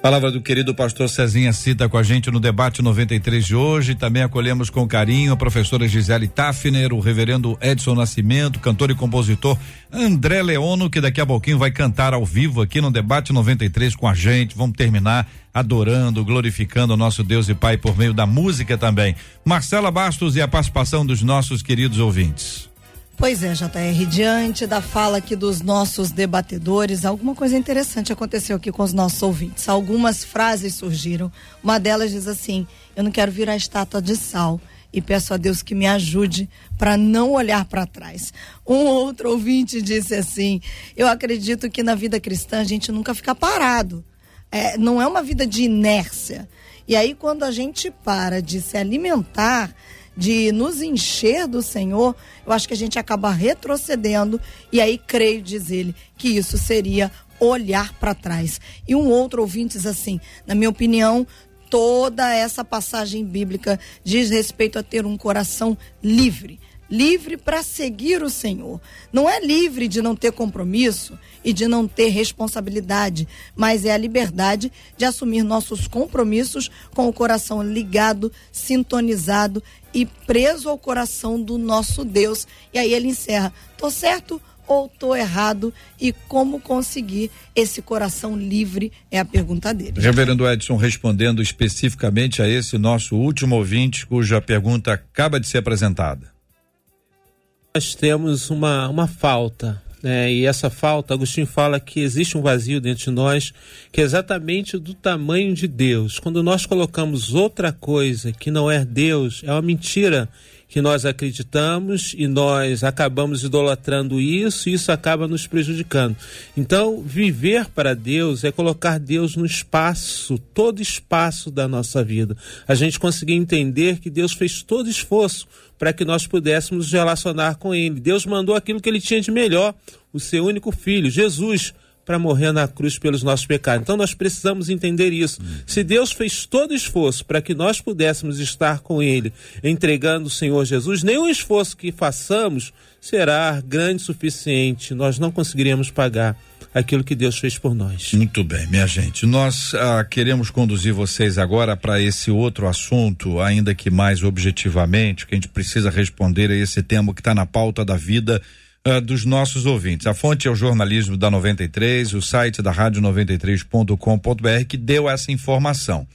Palavra do querido pastor Cezinha cita com a gente no debate 93 de hoje. Também acolhemos com carinho a professora Gisele Tafner, o reverendo Edson Nascimento, cantor e compositor André Leono, que daqui a pouquinho vai cantar ao vivo aqui no debate 93 com a gente. Vamos terminar adorando, glorificando o nosso Deus e Pai por meio da música também. Marcela Bastos e a participação dos nossos queridos ouvintes. Pois é, JR, diante da fala aqui dos nossos debatedores, alguma coisa interessante aconteceu aqui com os nossos ouvintes. Algumas frases surgiram. Uma delas diz assim: Eu não quero virar estátua de sal e peço a Deus que me ajude para não olhar para trás. Um outro ouvinte disse assim: Eu acredito que na vida cristã a gente nunca fica parado. É, não é uma vida de inércia. E aí, quando a gente para de se alimentar de nos encher do Senhor, eu acho que a gente acaba retrocedendo. E aí, creio, diz ele, que isso seria olhar para trás. E um outro ouvinte diz assim: na minha opinião, toda essa passagem bíblica diz respeito a ter um coração livre livre para seguir o Senhor. Não é livre de não ter compromisso e de não ter responsabilidade, mas é a liberdade de assumir nossos compromissos com o coração ligado, sintonizado e preso ao coração do nosso Deus. E aí ele encerra: tô certo ou tô errado e como conseguir esse coração livre é a pergunta dele. Reverendo Edson respondendo especificamente a esse nosso último ouvinte cuja pergunta acaba de ser apresentada nós temos uma, uma falta. Né? E essa falta, Agostinho fala que existe um vazio dentro de nós, que é exatamente do tamanho de Deus. Quando nós colocamos outra coisa que não é Deus, é uma mentira que nós acreditamos e nós acabamos idolatrando isso e isso acaba nos prejudicando. Então, viver para Deus é colocar Deus no espaço, todo espaço da nossa vida. A gente conseguir entender que Deus fez todo esforço para que nós pudéssemos nos relacionar com Ele. Deus mandou aquilo que Ele tinha de melhor, o seu único filho, Jesus para morrer na cruz pelos nossos pecados. Então nós precisamos entender isso. Se Deus fez todo esforço para que nós pudéssemos estar com Ele, entregando o Senhor Jesus, nenhum esforço que façamos será grande o suficiente. Nós não conseguiremos pagar aquilo que Deus fez por nós. Muito bem, minha gente. Nós ah, queremos conduzir vocês agora para esse outro assunto, ainda que mais objetivamente, que a gente precisa responder a esse tema que está na pauta da vida uh, dos nossos ouvintes. A fonte é o jornalismo da 93, o site da rádio 93.com.br que deu essa informação.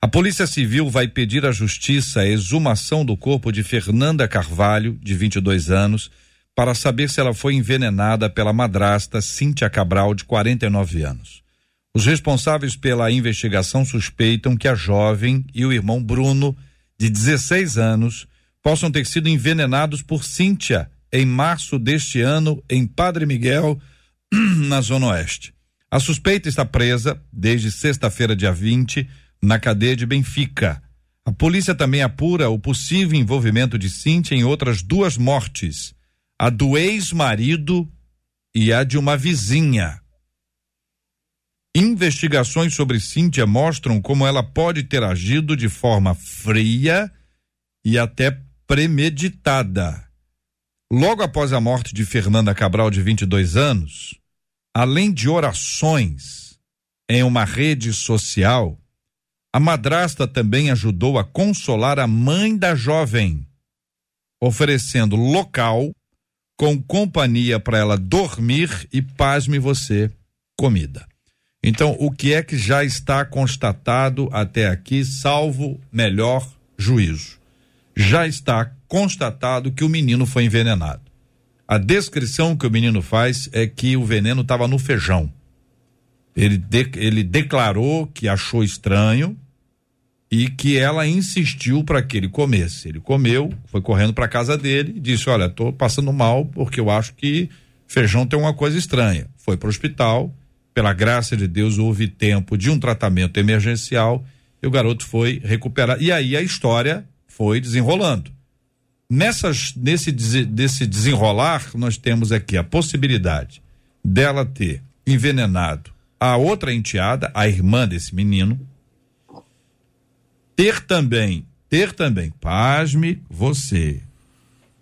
A Polícia Civil vai pedir à Justiça a exumação do corpo de Fernanda Carvalho, de 22 anos, para saber se ela foi envenenada pela madrasta Cíntia Cabral, de 49 anos. Os responsáveis pela investigação suspeitam que a jovem e o irmão Bruno, de 16 anos, possam ter sido envenenados por Cíntia em março deste ano em Padre Miguel, na Zona Oeste. A suspeita está presa desde sexta-feira, dia 20, na cadeia de Benfica. A polícia também apura o possível envolvimento de Cíntia em outras duas mortes: a do ex-marido e a de uma vizinha. Investigações sobre Cíntia mostram como ela pode ter agido de forma fria e até premeditada. Logo após a morte de Fernanda Cabral, de 22 anos, além de orações em uma rede social, a madrasta também ajudou a consolar a mãe da jovem, oferecendo local com companhia para ela dormir e, pasme você, comida. Então, o que é que já está constatado até aqui, salvo melhor juízo? Já está constatado que o menino foi envenenado. A descrição que o menino faz é que o veneno estava no feijão. Ele, de, ele declarou que achou estranho e que ela insistiu para que ele comesse. Ele comeu, foi correndo para casa dele e disse: Olha, estou passando mal porque eu acho que feijão tem uma coisa estranha. Foi para o hospital, pela graça de Deus, houve tempo de um tratamento emergencial e o garoto foi recuperar. E aí a história foi desenrolando. Nessas, nesse desse desenrolar, nós temos aqui a possibilidade dela ter envenenado a outra enteada, a irmã desse menino, ter também, ter também, pasme você,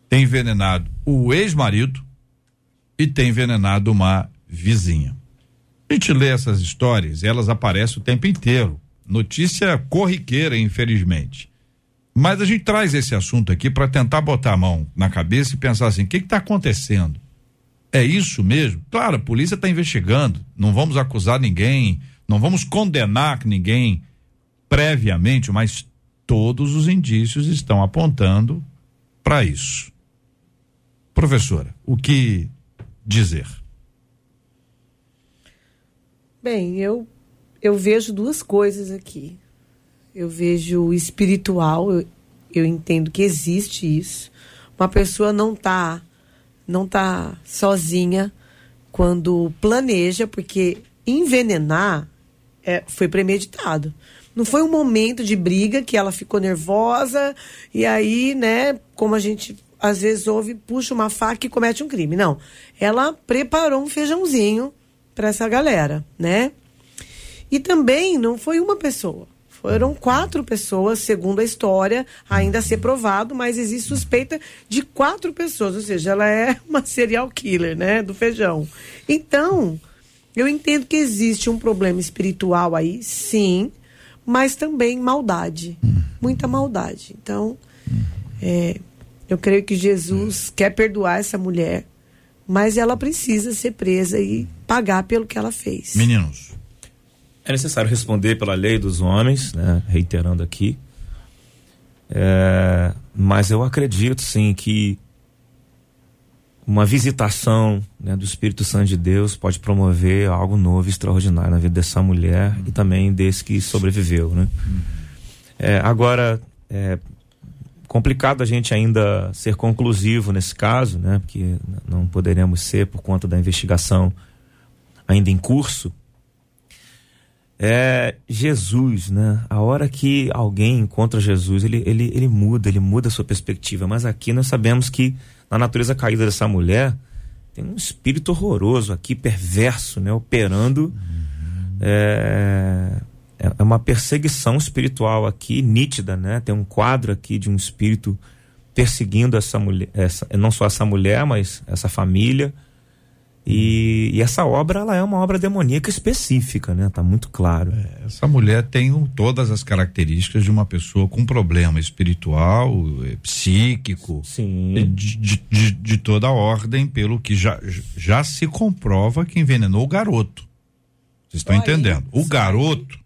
tem envenenado o ex-marido e tem envenenado uma vizinha. A gente lê essas histórias, elas aparecem o tempo inteiro. Notícia corriqueira, infelizmente. Mas a gente traz esse assunto aqui para tentar botar a mão na cabeça e pensar assim: o que está acontecendo? É isso mesmo? Claro, a polícia está investigando, não vamos acusar ninguém, não vamos condenar ninguém previamente, mas todos os indícios estão apontando para isso. Professora, o que dizer? Bem, eu, eu vejo duas coisas aqui. Eu vejo o espiritual, eu, eu entendo que existe isso. Uma pessoa não está não tá sozinha quando planeja, porque envenenar é, foi premeditado. Não foi um momento de briga que ela ficou nervosa e aí, né, como a gente às vezes ouve, puxa uma faca e comete um crime. Não. Ela preparou um feijãozinho para essa galera, né? E também não foi uma pessoa. Foram quatro pessoas, segundo a história, ainda a ser provado, mas existe suspeita de quatro pessoas, ou seja, ela é uma serial killer, né, do feijão. Então, eu entendo que existe um problema espiritual aí, sim, mas também maldade, muita maldade. Então, é, eu creio que Jesus quer perdoar essa mulher, mas ela precisa ser presa e pagar pelo que ela fez. Meninos. É necessário responder pela lei dos homens, né? reiterando aqui. É, mas eu acredito sim que uma visitação né, do Espírito Santo de Deus pode promover algo novo, extraordinário na vida dessa mulher uhum. e também desse que sobreviveu. Né? Uhum. É, agora, é, complicado a gente ainda ser conclusivo nesse caso, né? Porque não poderemos ser por conta da investigação ainda em curso. É Jesus, né? A hora que alguém encontra Jesus, ele, ele, ele muda, ele muda a sua perspectiva. Mas aqui nós sabemos que na natureza caída dessa mulher tem um espírito horroroso aqui, perverso, né? Operando. Uhum. É é, é uma perseguição espiritual aqui nítida, né? Tem um quadro aqui de um espírito perseguindo essa mulher, essa, não só essa mulher, mas essa família. E, e, essa obra ela é uma obra demoníaca específica, né? Tá muito claro. É, essa mulher tem um, todas as características de uma pessoa com problema espiritual, é, psíquico, Sim. De, de, de, de, toda ordem, pelo que já, já se comprova que envenenou o garoto. Vocês estão entendendo? O garoto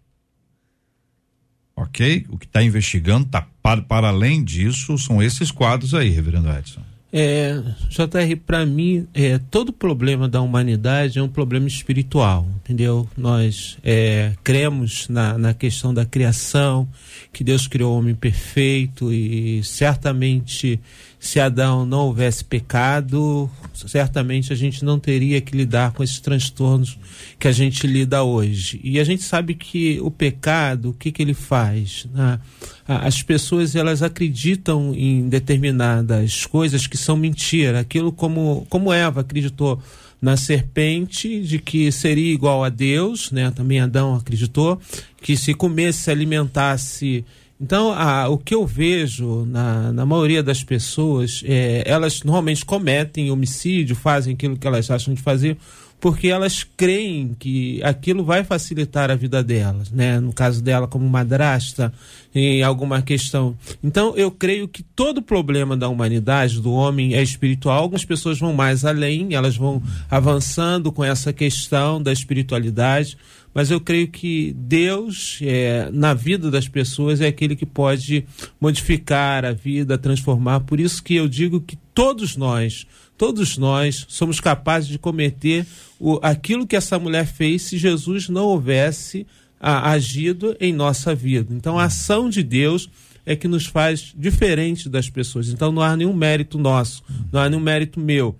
ok? O que está investigando está para, para além disso, são esses quadros aí, reverendo Edson. É, JR, para mim, é, todo problema da humanidade é um problema espiritual, entendeu? Nós é, cremos na, na questão da criação, que Deus criou o homem perfeito e certamente se Adão não houvesse pecado, certamente a gente não teria que lidar com esses transtornos que a gente lida hoje. E a gente sabe que o pecado, o que, que ele faz? Né? As pessoas elas acreditam em determinadas coisas que são mentira. Aquilo como, como Eva acreditou na serpente de que seria igual a Deus, né? Também Adão acreditou que se comesse, se alimentasse então, a, o que eu vejo na, na maioria das pessoas, é, elas normalmente cometem homicídio, fazem aquilo que elas acham de fazer, porque elas creem que aquilo vai facilitar a vida delas, né? No caso dela, como madrasta, em alguma questão. Então, eu creio que todo problema da humanidade, do homem, é espiritual. Algumas pessoas vão mais além, elas vão avançando com essa questão da espiritualidade mas eu creio que Deus, é, na vida das pessoas, é aquele que pode modificar a vida, transformar. Por isso que eu digo que todos nós, todos nós somos capazes de cometer o, aquilo que essa mulher fez se Jesus não houvesse a, agido em nossa vida. Então, a ação de Deus é que nos faz diferente das pessoas. Então, não há nenhum mérito nosso, não há nenhum mérito meu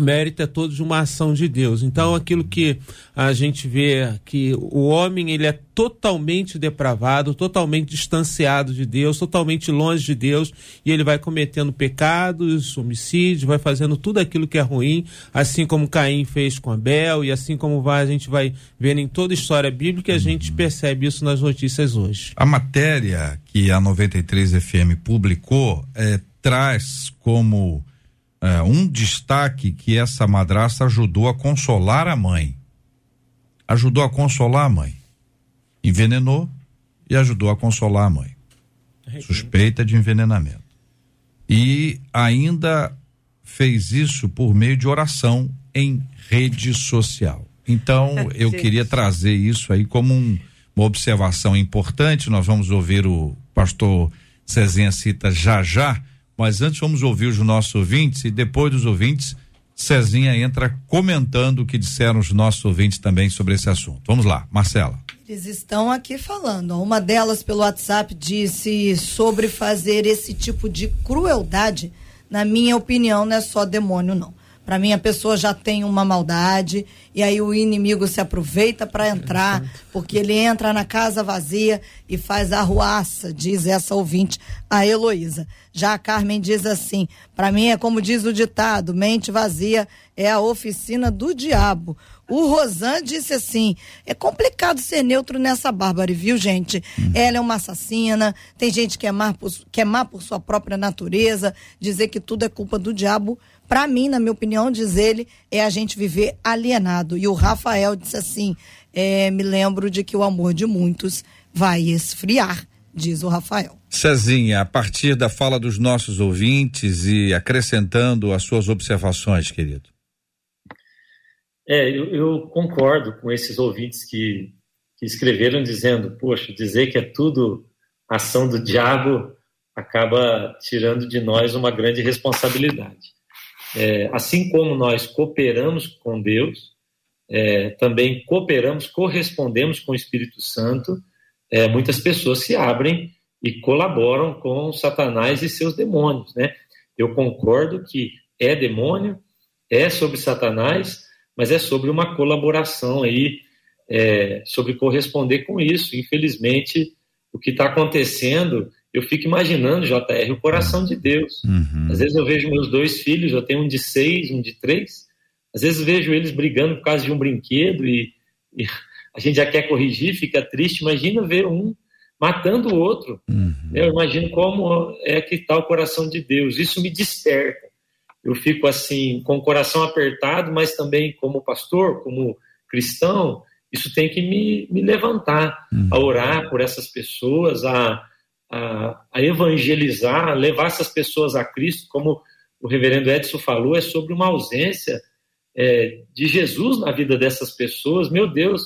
mérito é todo de uma ação de Deus. Então, aquilo que a gente vê que o homem ele é totalmente depravado, totalmente distanciado de Deus, totalmente longe de Deus, e ele vai cometendo pecados, homicídios, vai fazendo tudo aquilo que é ruim, assim como Caim fez com Abel, e assim como vai, a gente vai vendo em toda a história bíblica, a gente percebe isso nas notícias hoje. A matéria que a 93 FM publicou é, traz como é, um destaque que essa madrasta ajudou a consolar a mãe. Ajudou a consolar a mãe. Envenenou e ajudou a consolar a mãe. Suspeita de envenenamento. E ainda fez isso por meio de oração em rede social. Então, eu queria trazer isso aí como um, uma observação importante. Nós vamos ouvir o pastor Cezinha Cita já já mas antes vamos ouvir os nossos ouvintes e depois dos ouvintes, Cezinha entra comentando o que disseram os nossos ouvintes também sobre esse assunto. Vamos lá, Marcela. Eles estão aqui falando. Uma delas pelo WhatsApp disse sobre fazer esse tipo de crueldade. Na minha opinião, não é só demônio, não. Para mim, a pessoa já tem uma maldade e aí o inimigo se aproveita para entrar, porque ele entra na casa vazia e faz arruaça, diz essa ouvinte, a Heloísa. Já a Carmen diz assim: para mim é como diz o ditado: mente vazia é a oficina do diabo. O Rosan disse assim: é complicado ser neutro nessa Bárbara, viu, gente? Hum. Ela é uma assassina, tem gente que é, má por, que é má por sua própria natureza, dizer que tudo é culpa do diabo para mim, na minha opinião, diz ele, é a gente viver alienado. E o Rafael disse assim: é, me lembro de que o amor de muitos vai esfriar, diz o Rafael. Cezinha, a partir da fala dos nossos ouvintes e acrescentando as suas observações, querido. É, eu, eu concordo com esses ouvintes que, que escreveram dizendo, poxa, dizer que é tudo ação do diabo acaba tirando de nós uma grande responsabilidade. É, assim como nós cooperamos com Deus, é, também cooperamos, correspondemos com o Espírito Santo, é, muitas pessoas se abrem e colaboram com Satanás e seus demônios, né? Eu concordo que é demônio, é sobre Satanás, mas é sobre uma colaboração aí, é, sobre corresponder com isso. Infelizmente, o que está acontecendo eu fico imaginando, JR, o coração de Deus. Uhum. Às vezes eu vejo meus dois filhos, eu tenho um de seis, um de três. Às vezes vejo eles brigando por causa de um brinquedo e, e a gente já quer corrigir, fica triste. Imagina ver um matando o outro. Uhum. Eu imagino como é que está o coração de Deus. Isso me desperta. Eu fico assim, com o coração apertado, mas também como pastor, como cristão, isso tem que me, me levantar uhum. a orar por essas pessoas, a a, a evangelizar, a levar essas pessoas a Cristo, como o reverendo Edson falou, é sobre uma ausência é, de Jesus na vida dessas pessoas. Meu Deus,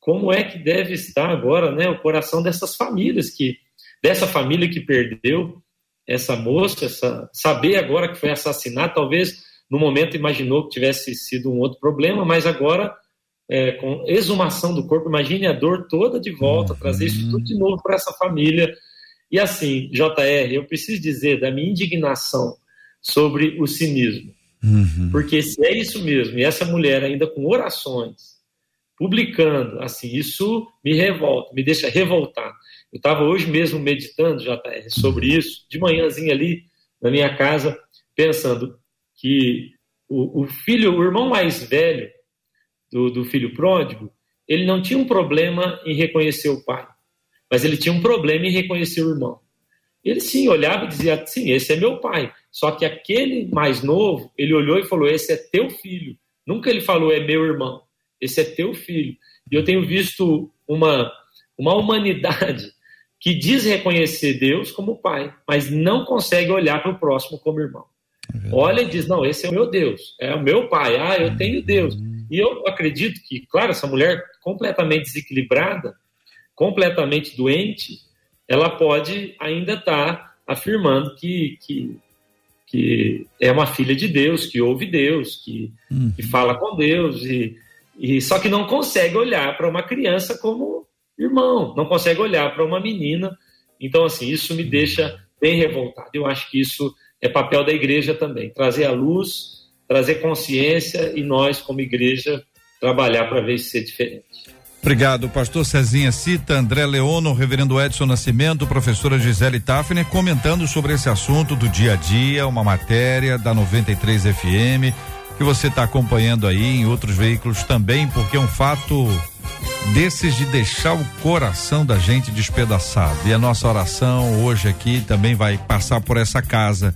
como é que deve estar agora né, o coração dessas famílias, que dessa família que perdeu essa moça, essa, saber agora que foi assassinada, talvez no momento imaginou que tivesse sido um outro problema, mas agora é, com exumação do corpo, imagine a dor toda de volta, trazer isso tudo de novo para essa família. E assim, JR, eu preciso dizer da minha indignação sobre o cinismo. Uhum. Porque se é isso mesmo, e essa mulher ainda com orações, publicando, assim, isso me revolta, me deixa revoltar. Eu estava hoje mesmo meditando, JR, sobre uhum. isso, de manhãzinha ali na minha casa, pensando que o, o filho, o irmão mais velho do, do filho pródigo, ele não tinha um problema em reconhecer o pai mas ele tinha um problema em reconhecer o irmão. Ele sim olhava e dizia: sim, esse é meu pai. Só que aquele mais novo, ele olhou e falou: esse é teu filho. Nunca ele falou: é meu irmão. Esse é teu filho. E eu tenho visto uma, uma humanidade que diz reconhecer Deus como pai, mas não consegue olhar para o próximo como irmão. É Olha e diz: não, esse é o meu Deus, é o meu pai. Ah, eu tenho Deus. E eu acredito que, claro, essa mulher completamente desequilibrada, completamente doente, ela pode ainda estar tá afirmando que, que, que é uma filha de Deus, que ouve Deus, que, uhum. que fala com Deus, e, e só que não consegue olhar para uma criança como irmão, não consegue olhar para uma menina. Então, assim, isso me deixa bem revoltado. Eu acho que isso é papel da igreja também, trazer à luz trazer consciência e nós, como igreja, trabalhar para ver isso ser diferente. Obrigado, pastor Cezinha Cita, André Leono, reverendo Edson Nascimento, professora Gisele Tafner, comentando sobre esse assunto do dia a dia, uma matéria da 93 FM, que você está acompanhando aí em outros veículos também, porque é um fato desses de deixar o coração da gente despedaçado. E a nossa oração hoje aqui também vai passar por essa casa,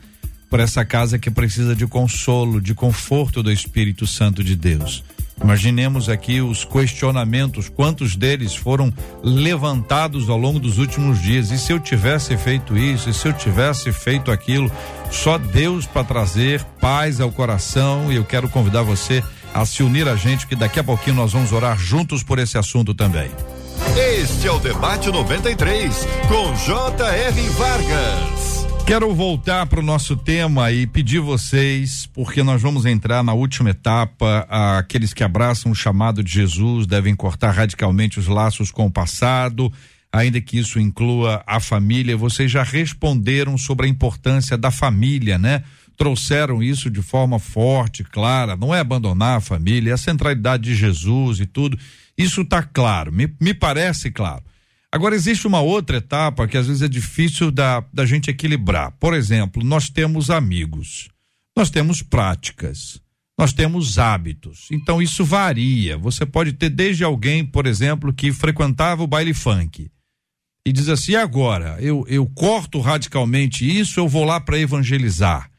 por essa casa que precisa de consolo, de conforto do Espírito Santo de Deus. Imaginemos aqui os questionamentos, quantos deles foram levantados ao longo dos últimos dias. E se eu tivesse feito isso, e se eu tivesse feito aquilo, só Deus para trazer paz ao coração. E eu quero convidar você a se unir a gente, que daqui a pouquinho nós vamos orar juntos por esse assunto também. Este é o Debate 93, com J.R. Vargas. Quero voltar para o nosso tema e pedir vocês, porque nós vamos entrar na última etapa. Aqueles que abraçam o chamado de Jesus devem cortar radicalmente os laços com o passado, ainda que isso inclua a família. Vocês já responderam sobre a importância da família, né? Trouxeram isso de forma forte, clara. Não é abandonar a família, é a centralidade de Jesus e tudo. Isso está claro, me, me parece claro. Agora, existe uma outra etapa que às vezes é difícil da, da gente equilibrar. Por exemplo, nós temos amigos, nós temos práticas, nós temos hábitos. Então, isso varia. Você pode ter desde alguém, por exemplo, que frequentava o baile funk e diz assim: agora, eu, eu corto radicalmente isso, eu vou lá para evangelizar.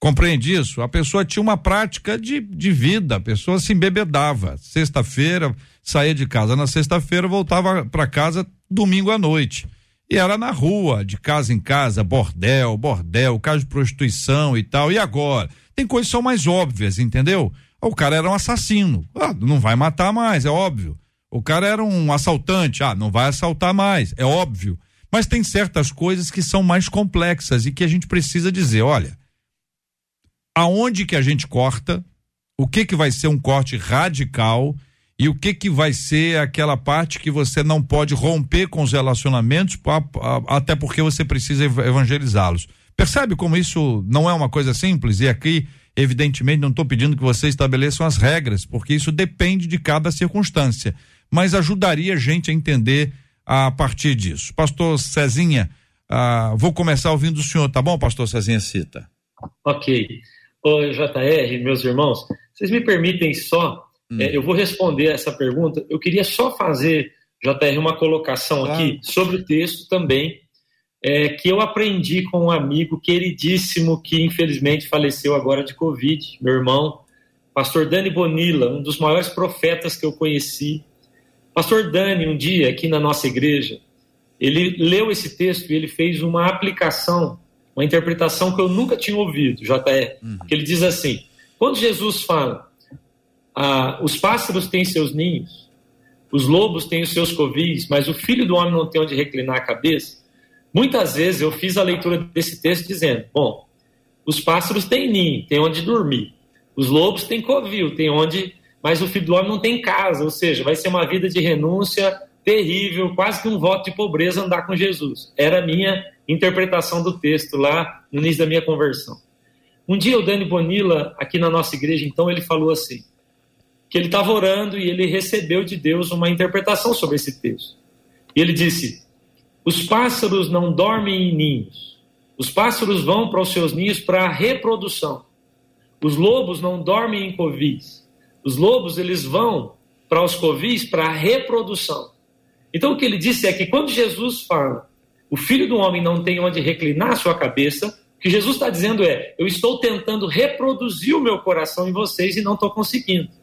Compreende isso? A pessoa tinha uma prática de, de vida, a pessoa se embebedava. Sexta-feira, saía de casa na sexta-feira, voltava para casa domingo à noite. E era na rua, de casa em casa, bordel, bordel, caso de prostituição e tal. E agora? Tem coisas que são mais óbvias, entendeu? O cara era um assassino. Ah, não vai matar mais, é óbvio. O cara era um assaltante. Ah, não vai assaltar mais, é óbvio. Mas tem certas coisas que são mais complexas e que a gente precisa dizer, olha, aonde que a gente corta, o que que vai ser um corte radical e o que que vai ser aquela parte que você não pode romper com os relacionamentos, até porque você precisa evangelizá-los. Percebe como isso não é uma coisa simples? E aqui, evidentemente, não estou pedindo que você estabeleçam as regras, porque isso depende de cada circunstância. Mas ajudaria a gente a entender a partir disso. Pastor Cezinha, ah, vou começar ouvindo o senhor, tá bom, pastor Cezinha Cita? Ok. Oi, JR, meus irmãos, vocês me permitem só, hum. é, eu vou responder essa pergunta. Eu queria só fazer, JR, uma colocação aqui sobre o texto também, é, que eu aprendi com um amigo queridíssimo que infelizmente faleceu agora de Covid, meu irmão, pastor Dani Bonilla, um dos maiores profetas que eu conheci. Pastor Dani, um dia aqui na nossa igreja, ele leu esse texto e ele fez uma aplicação uma interpretação que eu nunca tinha ouvido, JR, uhum. que ele diz assim: quando Jesus fala, ah, os pássaros têm seus ninhos, os lobos têm os seus covis, mas o filho do homem não tem onde reclinar a cabeça. Muitas vezes eu fiz a leitura desse texto dizendo: bom, os pássaros têm ninho, têm onde dormir, os lobos têm covil, têm onde. Mas o filho do homem não tem casa, ou seja, vai ser uma vida de renúncia terrível, quase que um voto de pobreza andar com Jesus. Era a minha interpretação do texto lá no início da minha conversão. Um dia o Dani Bonilla, aqui na nossa igreja, então, ele falou assim, que ele estava orando e ele recebeu de Deus uma interpretação sobre esse texto. E ele disse: Os pássaros não dormem em ninhos. Os pássaros vão para os seus ninhos para a reprodução. Os lobos não dormem em covis. Os lobos eles vão para os covis para a reprodução. Então o que ele disse é que quando Jesus fala o filho do homem não tem onde reclinar sua cabeça. O que Jesus está dizendo é: eu estou tentando reproduzir o meu coração em vocês e não estou conseguindo.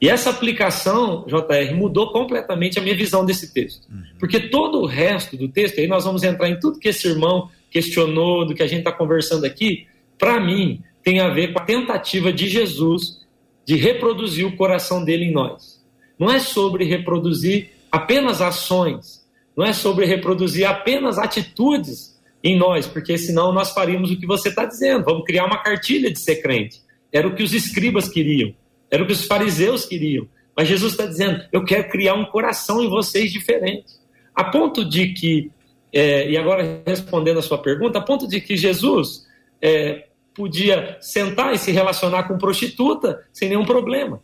E essa aplicação, JR, mudou completamente a minha visão desse texto. Uhum. Porque todo o resto do texto, aí nós vamos entrar em tudo que esse irmão questionou, do que a gente está conversando aqui, para mim, tem a ver com a tentativa de Jesus de reproduzir o coração dele em nós. Não é sobre reproduzir apenas ações, não é sobre reproduzir apenas atitudes em nós, porque senão nós faríamos o que você está dizendo. Vamos criar uma cartilha de ser crente. Era o que os escribas queriam, era o que os fariseus queriam. Mas Jesus está dizendo: eu quero criar um coração em vocês diferente. A ponto de que, é, e agora respondendo a sua pergunta, a ponto de que Jesus, é, podia sentar e se relacionar com prostituta sem nenhum problema.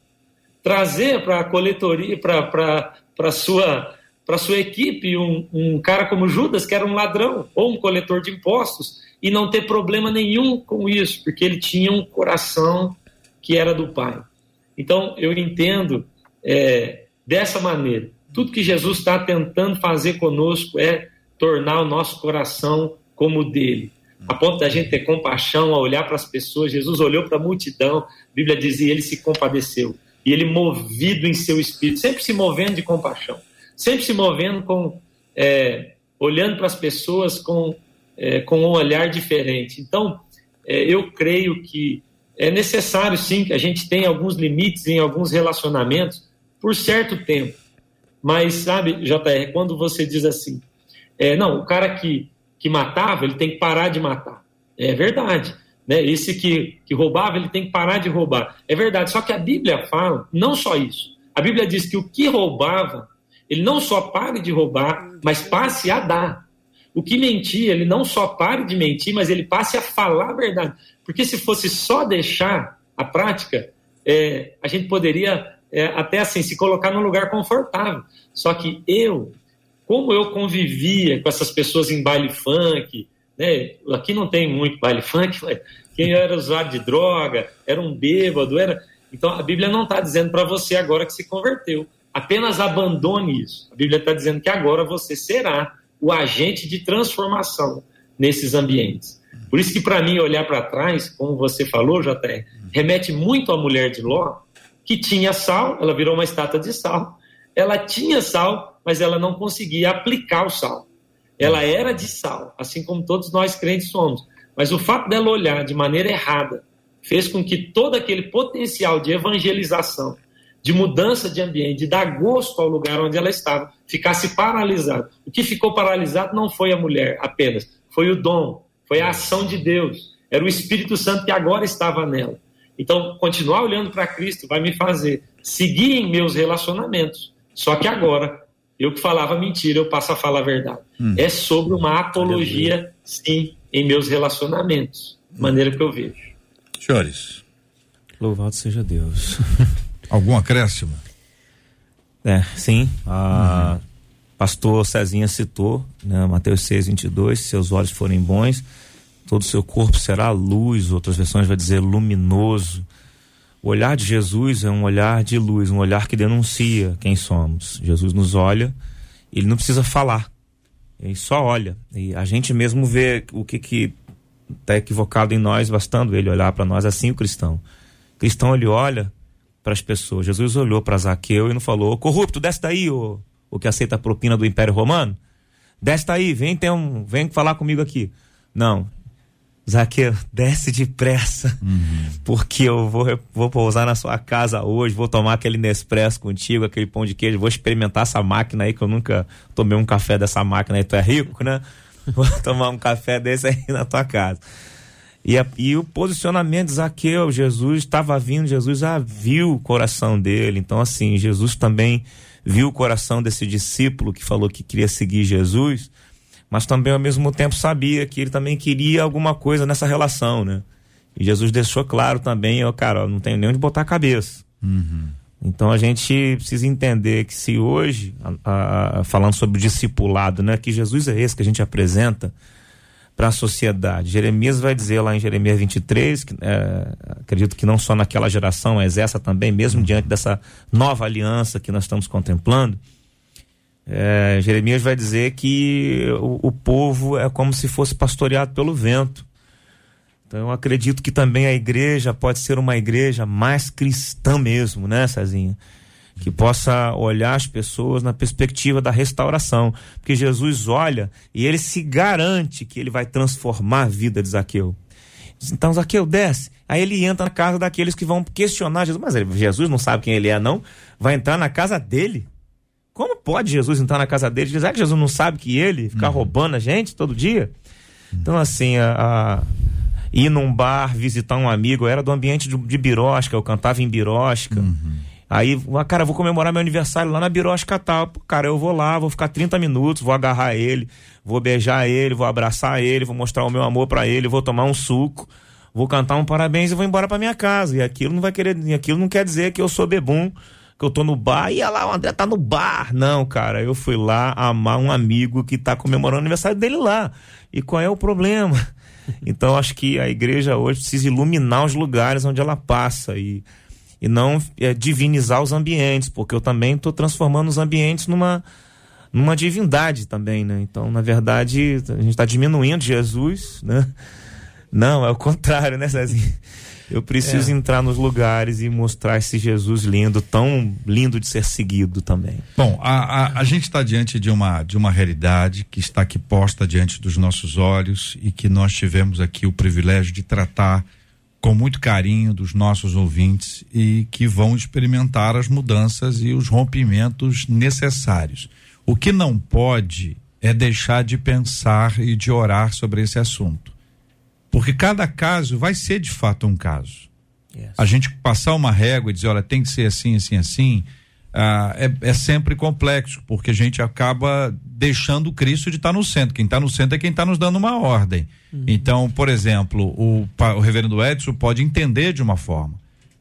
Trazer para a coletoria, para a sua, sua equipe, um, um cara como Judas, que era um ladrão ou um coletor de impostos, e não ter problema nenhum com isso, porque ele tinha um coração que era do Pai. Então, eu entendo é, dessa maneira. Tudo que Jesus está tentando fazer conosco é tornar o nosso coração como o dele. A ponto da gente ter compaixão, a olhar para as pessoas. Jesus olhou para a multidão, a Bíblia dizia, ele se compadeceu. E ele, movido em seu espírito, sempre se movendo de compaixão, sempre se movendo com. É, olhando para as pessoas com, é, com um olhar diferente. Então, é, eu creio que é necessário sim que a gente tenha alguns limites em alguns relacionamentos por certo tempo. Mas, sabe, JR, quando você diz assim, é, não, o cara que, que matava, ele tem que parar de matar. É verdade. Né? Esse que, que roubava, ele tem que parar de roubar. É verdade. Só que a Bíblia fala, não só isso. A Bíblia diz que o que roubava, ele não só pare de roubar, mas passe a dar. O que mentia, ele não só pare de mentir, mas ele passe a falar a verdade. Porque se fosse só deixar a prática, é, a gente poderia é, até assim se colocar num lugar confortável. Só que eu, como eu convivia com essas pessoas em baile funk, né? Aqui não tem muito baile funk, quem era usuário de droga, era um bêbado, era. Então a Bíblia não está dizendo para você agora que se converteu. Apenas abandone isso. A Bíblia está dizendo que agora você será o agente de transformação nesses ambientes. Por isso que para mim olhar para trás, como você falou, JR, remete muito à mulher de Ló, que tinha sal, ela virou uma estátua de sal. Ela tinha sal, mas ela não conseguia aplicar o sal. Ela era de sal, assim como todos nós crentes somos. Mas o fato dela olhar de maneira errada fez com que todo aquele potencial de evangelização, de mudança de ambiente, de dar gosto ao lugar onde ela estava, ficasse paralisado. O que ficou paralisado não foi a mulher apenas, foi o dom, foi a ação de Deus. Era o Espírito Santo que agora estava nela. Então, continuar olhando para Cristo vai me fazer seguir em meus relacionamentos. Só que agora, eu que falava mentira, eu passo a falar a verdade. Hum. É sobre uma apologia, sim, em meus relacionamentos. Maneira que eu vejo. Senhores. Louvado seja Deus. Algum acréscimo? É, sim. A uhum. pastor Cezinha citou, né, Mateus 6, 22, se seus olhos forem bons, todo o seu corpo será luz, outras versões vai dizer luminoso. O olhar de Jesus é um olhar de luz, um olhar que denuncia quem somos. Jesus nos olha, ele não precisa falar, ele só olha. E a gente mesmo vê o que que está equivocado em nós, bastando ele olhar para nós, assim o cristão. O cristão ele olha para as pessoas. Jesus olhou para Zaqueu e não falou: corrupto, desce daí, o, o que aceita a propina do Império Romano. Desce daí, vem, tem um, vem falar comigo aqui. Não, Zaqueu, desce depressa, uhum. porque eu vou, vou pousar na sua casa hoje, vou tomar aquele Nespresso contigo, aquele pão de queijo, vou experimentar essa máquina aí, que eu nunca tomei um café dessa máquina aí, tu é rico, né? Vou tomar um café desse aí na tua casa. E, a, e o posicionamento de Zaqueu, Jesus estava vindo, Jesus já viu o coração dele, então assim, Jesus também viu o coração desse discípulo que falou que queria seguir Jesus, mas também ao mesmo tempo sabia que ele também queria alguma coisa nessa relação, né? E Jesus deixou claro também, ó, cara, ó, não tenho nem onde botar a cabeça. Uhum. Então a gente precisa entender que se hoje, a, a, falando sobre o discipulado, né, que Jesus é esse que a gente apresenta para a sociedade. Jeremias vai dizer lá em Jeremias 23, que, é, acredito que não só naquela geração, mas essa também, mesmo diante dessa nova aliança que nós estamos contemplando, é, Jeremias vai dizer que o, o, povo é como se fosse pastoreado pelo vento. Então eu acredito que também a igreja pode ser uma igreja mais cristã mesmo, né, Cezinha? Que possa olhar as pessoas na perspectiva da restauração. Porque Jesus olha e ele se garante que ele vai transformar a vida de Zaqueu. Então Zaqueu desce. Aí ele entra na casa daqueles que vão questionar Jesus. Mas Jesus não sabe quem ele é, não? Vai entrar na casa dele. Como pode Jesus entrar na casa dele? Será que Jesus não sabe que ele ficar uhum. roubando a gente todo dia? Então, assim, a, a, ir num bar, visitar um amigo, eu era do ambiente de, de birosca, eu cantava em birosca. Uhum. Aí, cara, vou comemorar meu aniversário lá na birosca tal. Cara, eu vou lá, vou ficar 30 minutos, vou agarrar ele, vou beijar ele, vou abraçar ele, vou mostrar o meu amor para ele, vou tomar um suco, vou cantar um parabéns e vou embora para minha casa. E aquilo não vai querer, e aquilo não quer dizer que eu sou bebum, que eu tô no bar e olha lá, o André tá no bar. Não, cara, eu fui lá amar um amigo que tá comemorando o aniversário dele lá. E qual é o problema? Então acho que a igreja hoje precisa iluminar os lugares onde ela passa e, e não é, divinizar os ambientes, porque eu também estou transformando os ambientes numa, numa divindade também, né? Então, na verdade, a gente está diminuindo Jesus, né? Não, é o contrário, né, Cezinho? Eu preciso é. entrar nos lugares e mostrar esse Jesus lindo, tão lindo de ser seguido também. Bom, a, a, a gente está diante de uma, de uma realidade que está aqui posta diante dos nossos olhos e que nós tivemos aqui o privilégio de tratar com muito carinho dos nossos ouvintes e que vão experimentar as mudanças e os rompimentos necessários. O que não pode é deixar de pensar e de orar sobre esse assunto. Porque cada caso vai ser de fato um caso. Yes. A gente passar uma régua e dizer, olha, tem que ser assim, assim, assim, ah, é, é, sempre complexo, porque a gente acaba deixando o Cristo de estar tá no centro. Quem está no centro é quem está nos dando uma ordem. Uhum. Então, por exemplo, o, o reverendo Edson pode entender de uma forma.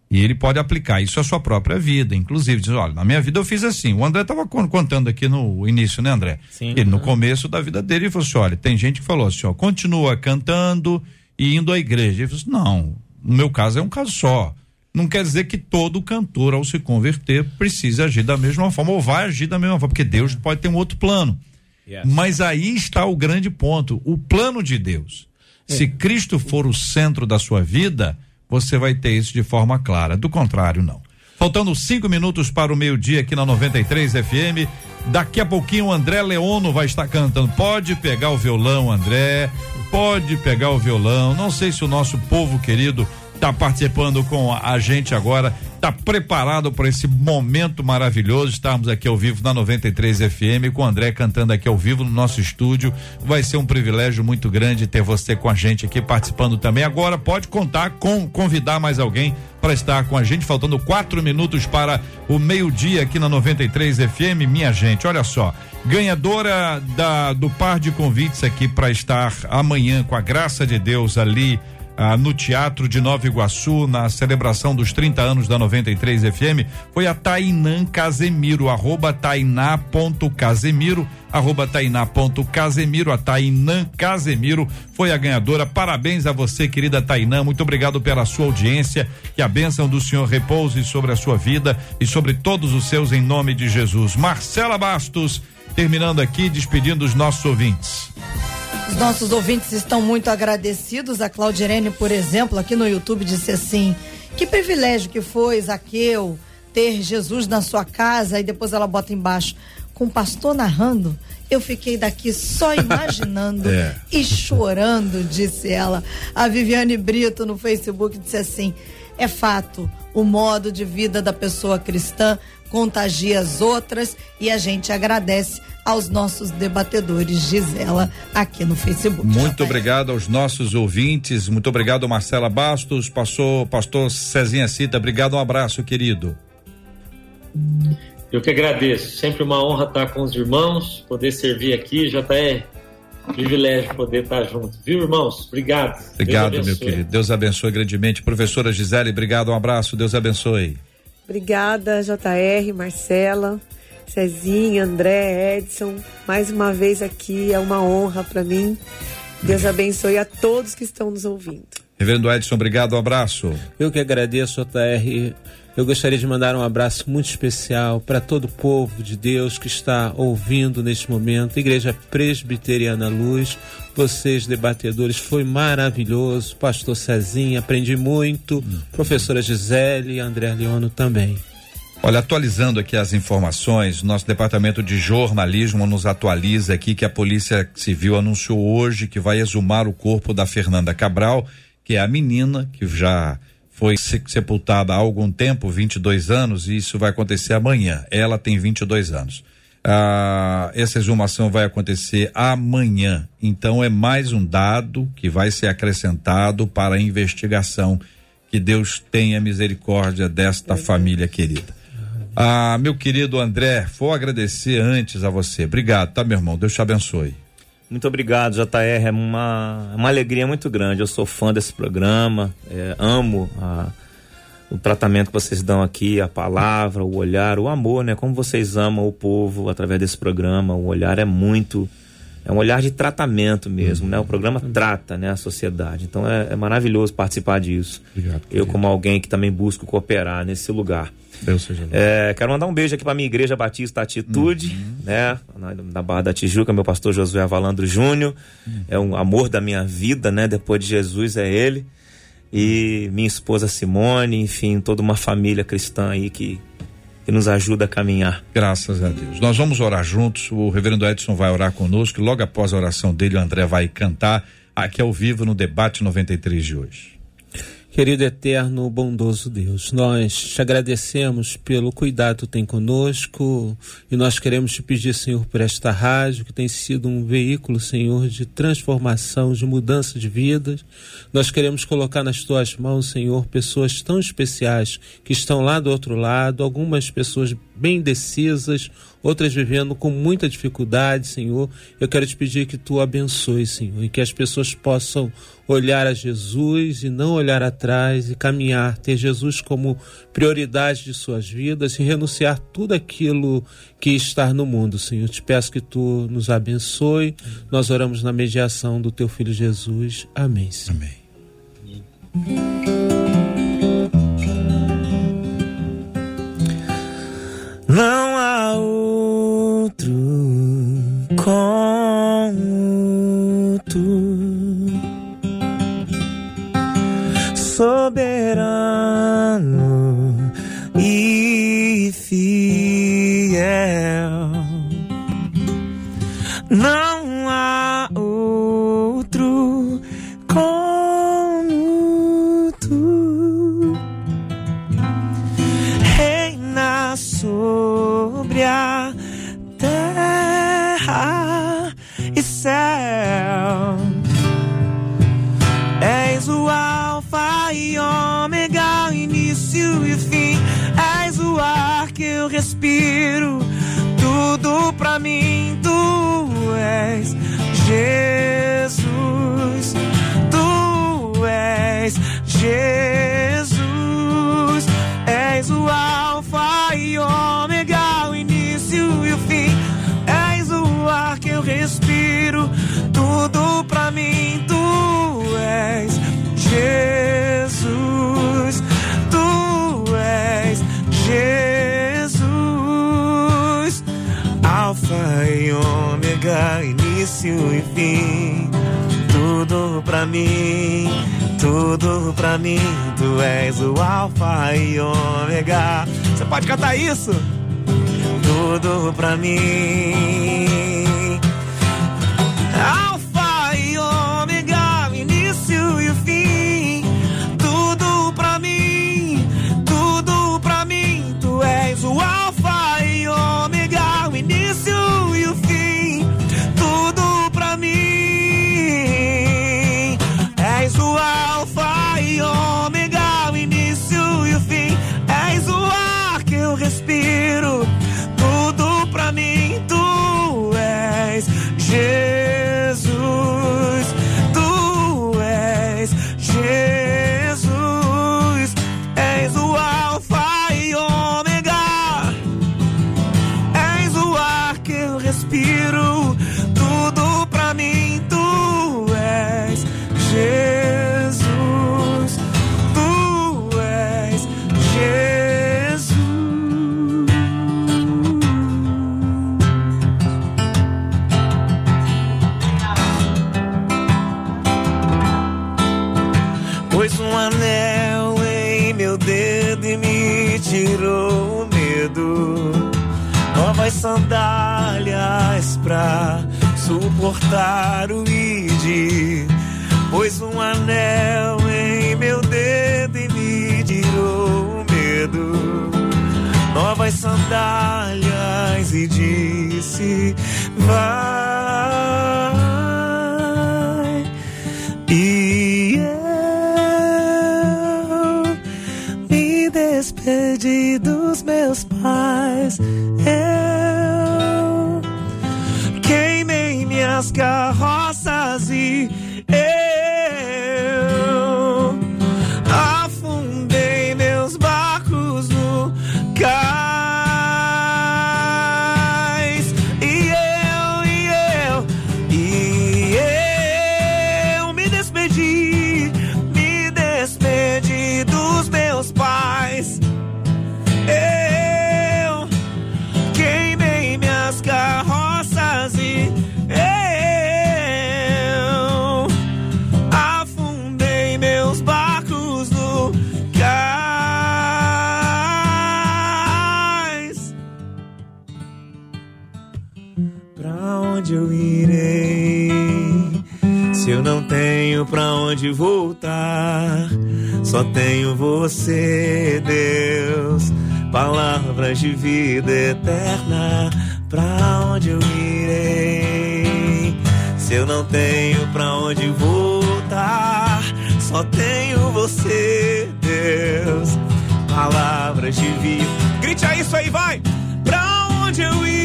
E ele pode aplicar isso à sua própria vida, inclusive diz, olha, na minha vida eu fiz assim. O André estava contando aqui no início, né, André? Sim. Ele no começo da vida dele ele falou assim, olha, tem gente que falou assim, ó, continua cantando, e indo à igreja. Ele falou assim, não, no meu caso é um caso só. Não quer dizer que todo cantor, ao se converter, precisa agir da mesma forma ou vai agir da mesma forma, porque Deus pode ter um outro plano. Yes. Mas aí está o grande ponto: o plano de Deus. É. Se Cristo for o centro da sua vida, você vai ter isso de forma clara. Do contrário, não. Faltando cinco minutos para o meio-dia aqui na 93 FM. Daqui a pouquinho o André Leono vai estar cantando. Pode pegar o violão, André pode pegar o violão. Não sei se o nosso povo querido está participando com a gente agora, está preparado para esse momento maravilhoso. Estamos aqui ao vivo na 93 FM com o André cantando aqui ao vivo no nosso estúdio. Vai ser um privilégio muito grande ter você com a gente aqui participando também. Agora pode contar com convidar mais alguém para estar com a gente, faltando quatro minutos para o meio-dia aqui na 93 FM. Minha gente, olha só, ganhadora da, do par de convites aqui para estar amanhã, com a graça de Deus, ali ah, no Teatro de Nova Iguaçu, na celebração dos 30 anos da 93 FM, foi a Tainã Casemiro, arroba tainá.casemiro, arroba tainá.casemiro, a Tainã Casemiro foi a ganhadora. Parabéns a você, querida Tainã, muito obrigado pela sua audiência, que a bênção do Senhor repouse sobre a sua vida e sobre todos os seus em nome de Jesus. Marcela Bastos, terminando aqui, despedindo os nossos ouvintes. Os nossos ouvintes estão muito agradecidos. A Claudirene, por exemplo, aqui no YouTube disse assim: que privilégio que foi, Zaqueu, ter Jesus na sua casa. E depois ela bota embaixo, com o pastor narrando. Eu fiquei daqui só imaginando é. e chorando, disse ela. A Viviane Brito no Facebook disse assim: é fato, o modo de vida da pessoa cristã contagia as outras e a gente agradece aos nossos debatedores, Gisela, aqui no Facebook. Muito obrigado aos nossos ouvintes, muito obrigado Marcela Bastos, passou pastor Cezinha Cita, obrigado, um abraço, querido. Eu que agradeço, sempre uma honra estar com os irmãos, poder servir aqui, já é privilégio poder estar junto, viu, irmãos? Obrigado. Obrigado, meu querido. Deus abençoe grandemente. Professora Gisele, obrigado, um abraço, Deus abençoe. Obrigada, JR, Marcela. Cezinha, André, Edson, mais uma vez aqui, é uma honra para mim. Deus abençoe a todos que estão nos ouvindo. Reverendo Edson, obrigado, um abraço. Eu que agradeço, JR. Eu gostaria de mandar um abraço muito especial para todo o povo de Deus que está ouvindo neste momento. Igreja Presbiteriana Luz, vocês debatedores, foi maravilhoso. Pastor Cezinha, aprendi muito. Professora Gisele, André Leono também. Olha, atualizando aqui as informações, nosso departamento de jornalismo nos atualiza aqui que a Polícia Civil anunciou hoje que vai exumar o corpo da Fernanda Cabral, que é a menina que já foi sepultada há algum tempo, 22 anos, e isso vai acontecer amanhã. Ela tem 22 anos. Ah, essa exumação vai acontecer amanhã. Então é mais um dado que vai ser acrescentado para a investigação. Que Deus tenha misericórdia desta família querida. Ah, meu querido André, vou agradecer antes a você. Obrigado, tá, meu irmão? Deus te abençoe. Muito obrigado, JR. É uma, uma alegria muito grande. Eu sou fã desse programa, é, amo a, o tratamento que vocês dão aqui, a palavra, o olhar, o amor, né? Como vocês amam o povo através desse programa. O olhar é muito. É um olhar de tratamento mesmo, né? O programa trata né, a sociedade. Então é, é maravilhoso participar disso. Obrigado, Eu, como alguém que também busco cooperar nesse lugar. Deus seja. É, quero mandar um beijo aqui para minha igreja Batista Atitude, Uhum. né? Na, Barra da Tijuca, meu pastor Josué Avalandro Júnior. Uhum. É um amor da minha vida, né? Depois de Jesus é ele. E minha esposa Simone, enfim, toda uma família cristã aí que, que nos ajuda a caminhar. Graças a Deus. Nós vamos orar juntos. O reverendo Edson vai orar conosco. Logo após a oração dele, o André vai cantar aqui ao vivo no debate 93 de hoje. Querido eterno, bondoso Deus, nós te agradecemos pelo cuidado que tem conosco e nós queremos te pedir, Senhor, por esta rádio que tem sido um veículo, Senhor, de transformação, de mudança de vidas. Nós queremos colocar nas tuas mãos, Senhor, pessoas tão especiais que estão lá do outro lado, algumas pessoas bem decisas, outras vivendo com muita dificuldade, Senhor. Eu quero te pedir que tu abençoe, Senhor, e que as pessoas possam olhar a Jesus e não olhar atrás e caminhar, ter Jesus como prioridade de suas vidas e renunciar tudo aquilo que está no mundo, Senhor. Te peço que tu nos abençoe. Nós oramos na mediação do teu filho Jesus. Amém. Senhor. Amém. Não como tu, soberano e fiel. Não há respiro, tudo pra mim. Tu és Jesus, tu és Jesus. És o Alfa e Ômega, o início e o fim. És o ar que eu respiro, tudo pra mim. Início e fim. Tudo pra mim, tudo pra mim. Tu és o Alfa e Ômega. Você pode cantar isso? Tudo pra mim. Suportar o id. Pôs um anel em meu dedo e me tirou o medo. Novas sandálias e disse: Vai. Onde voltar, só tenho você, Deus. Palavras de vida eterna, pra onde eu irei? Se eu não tenho pra onde voltar, só tenho você, Deus. Palavras de vida. Grite aí isso aí, vai! Pra onde eu irei?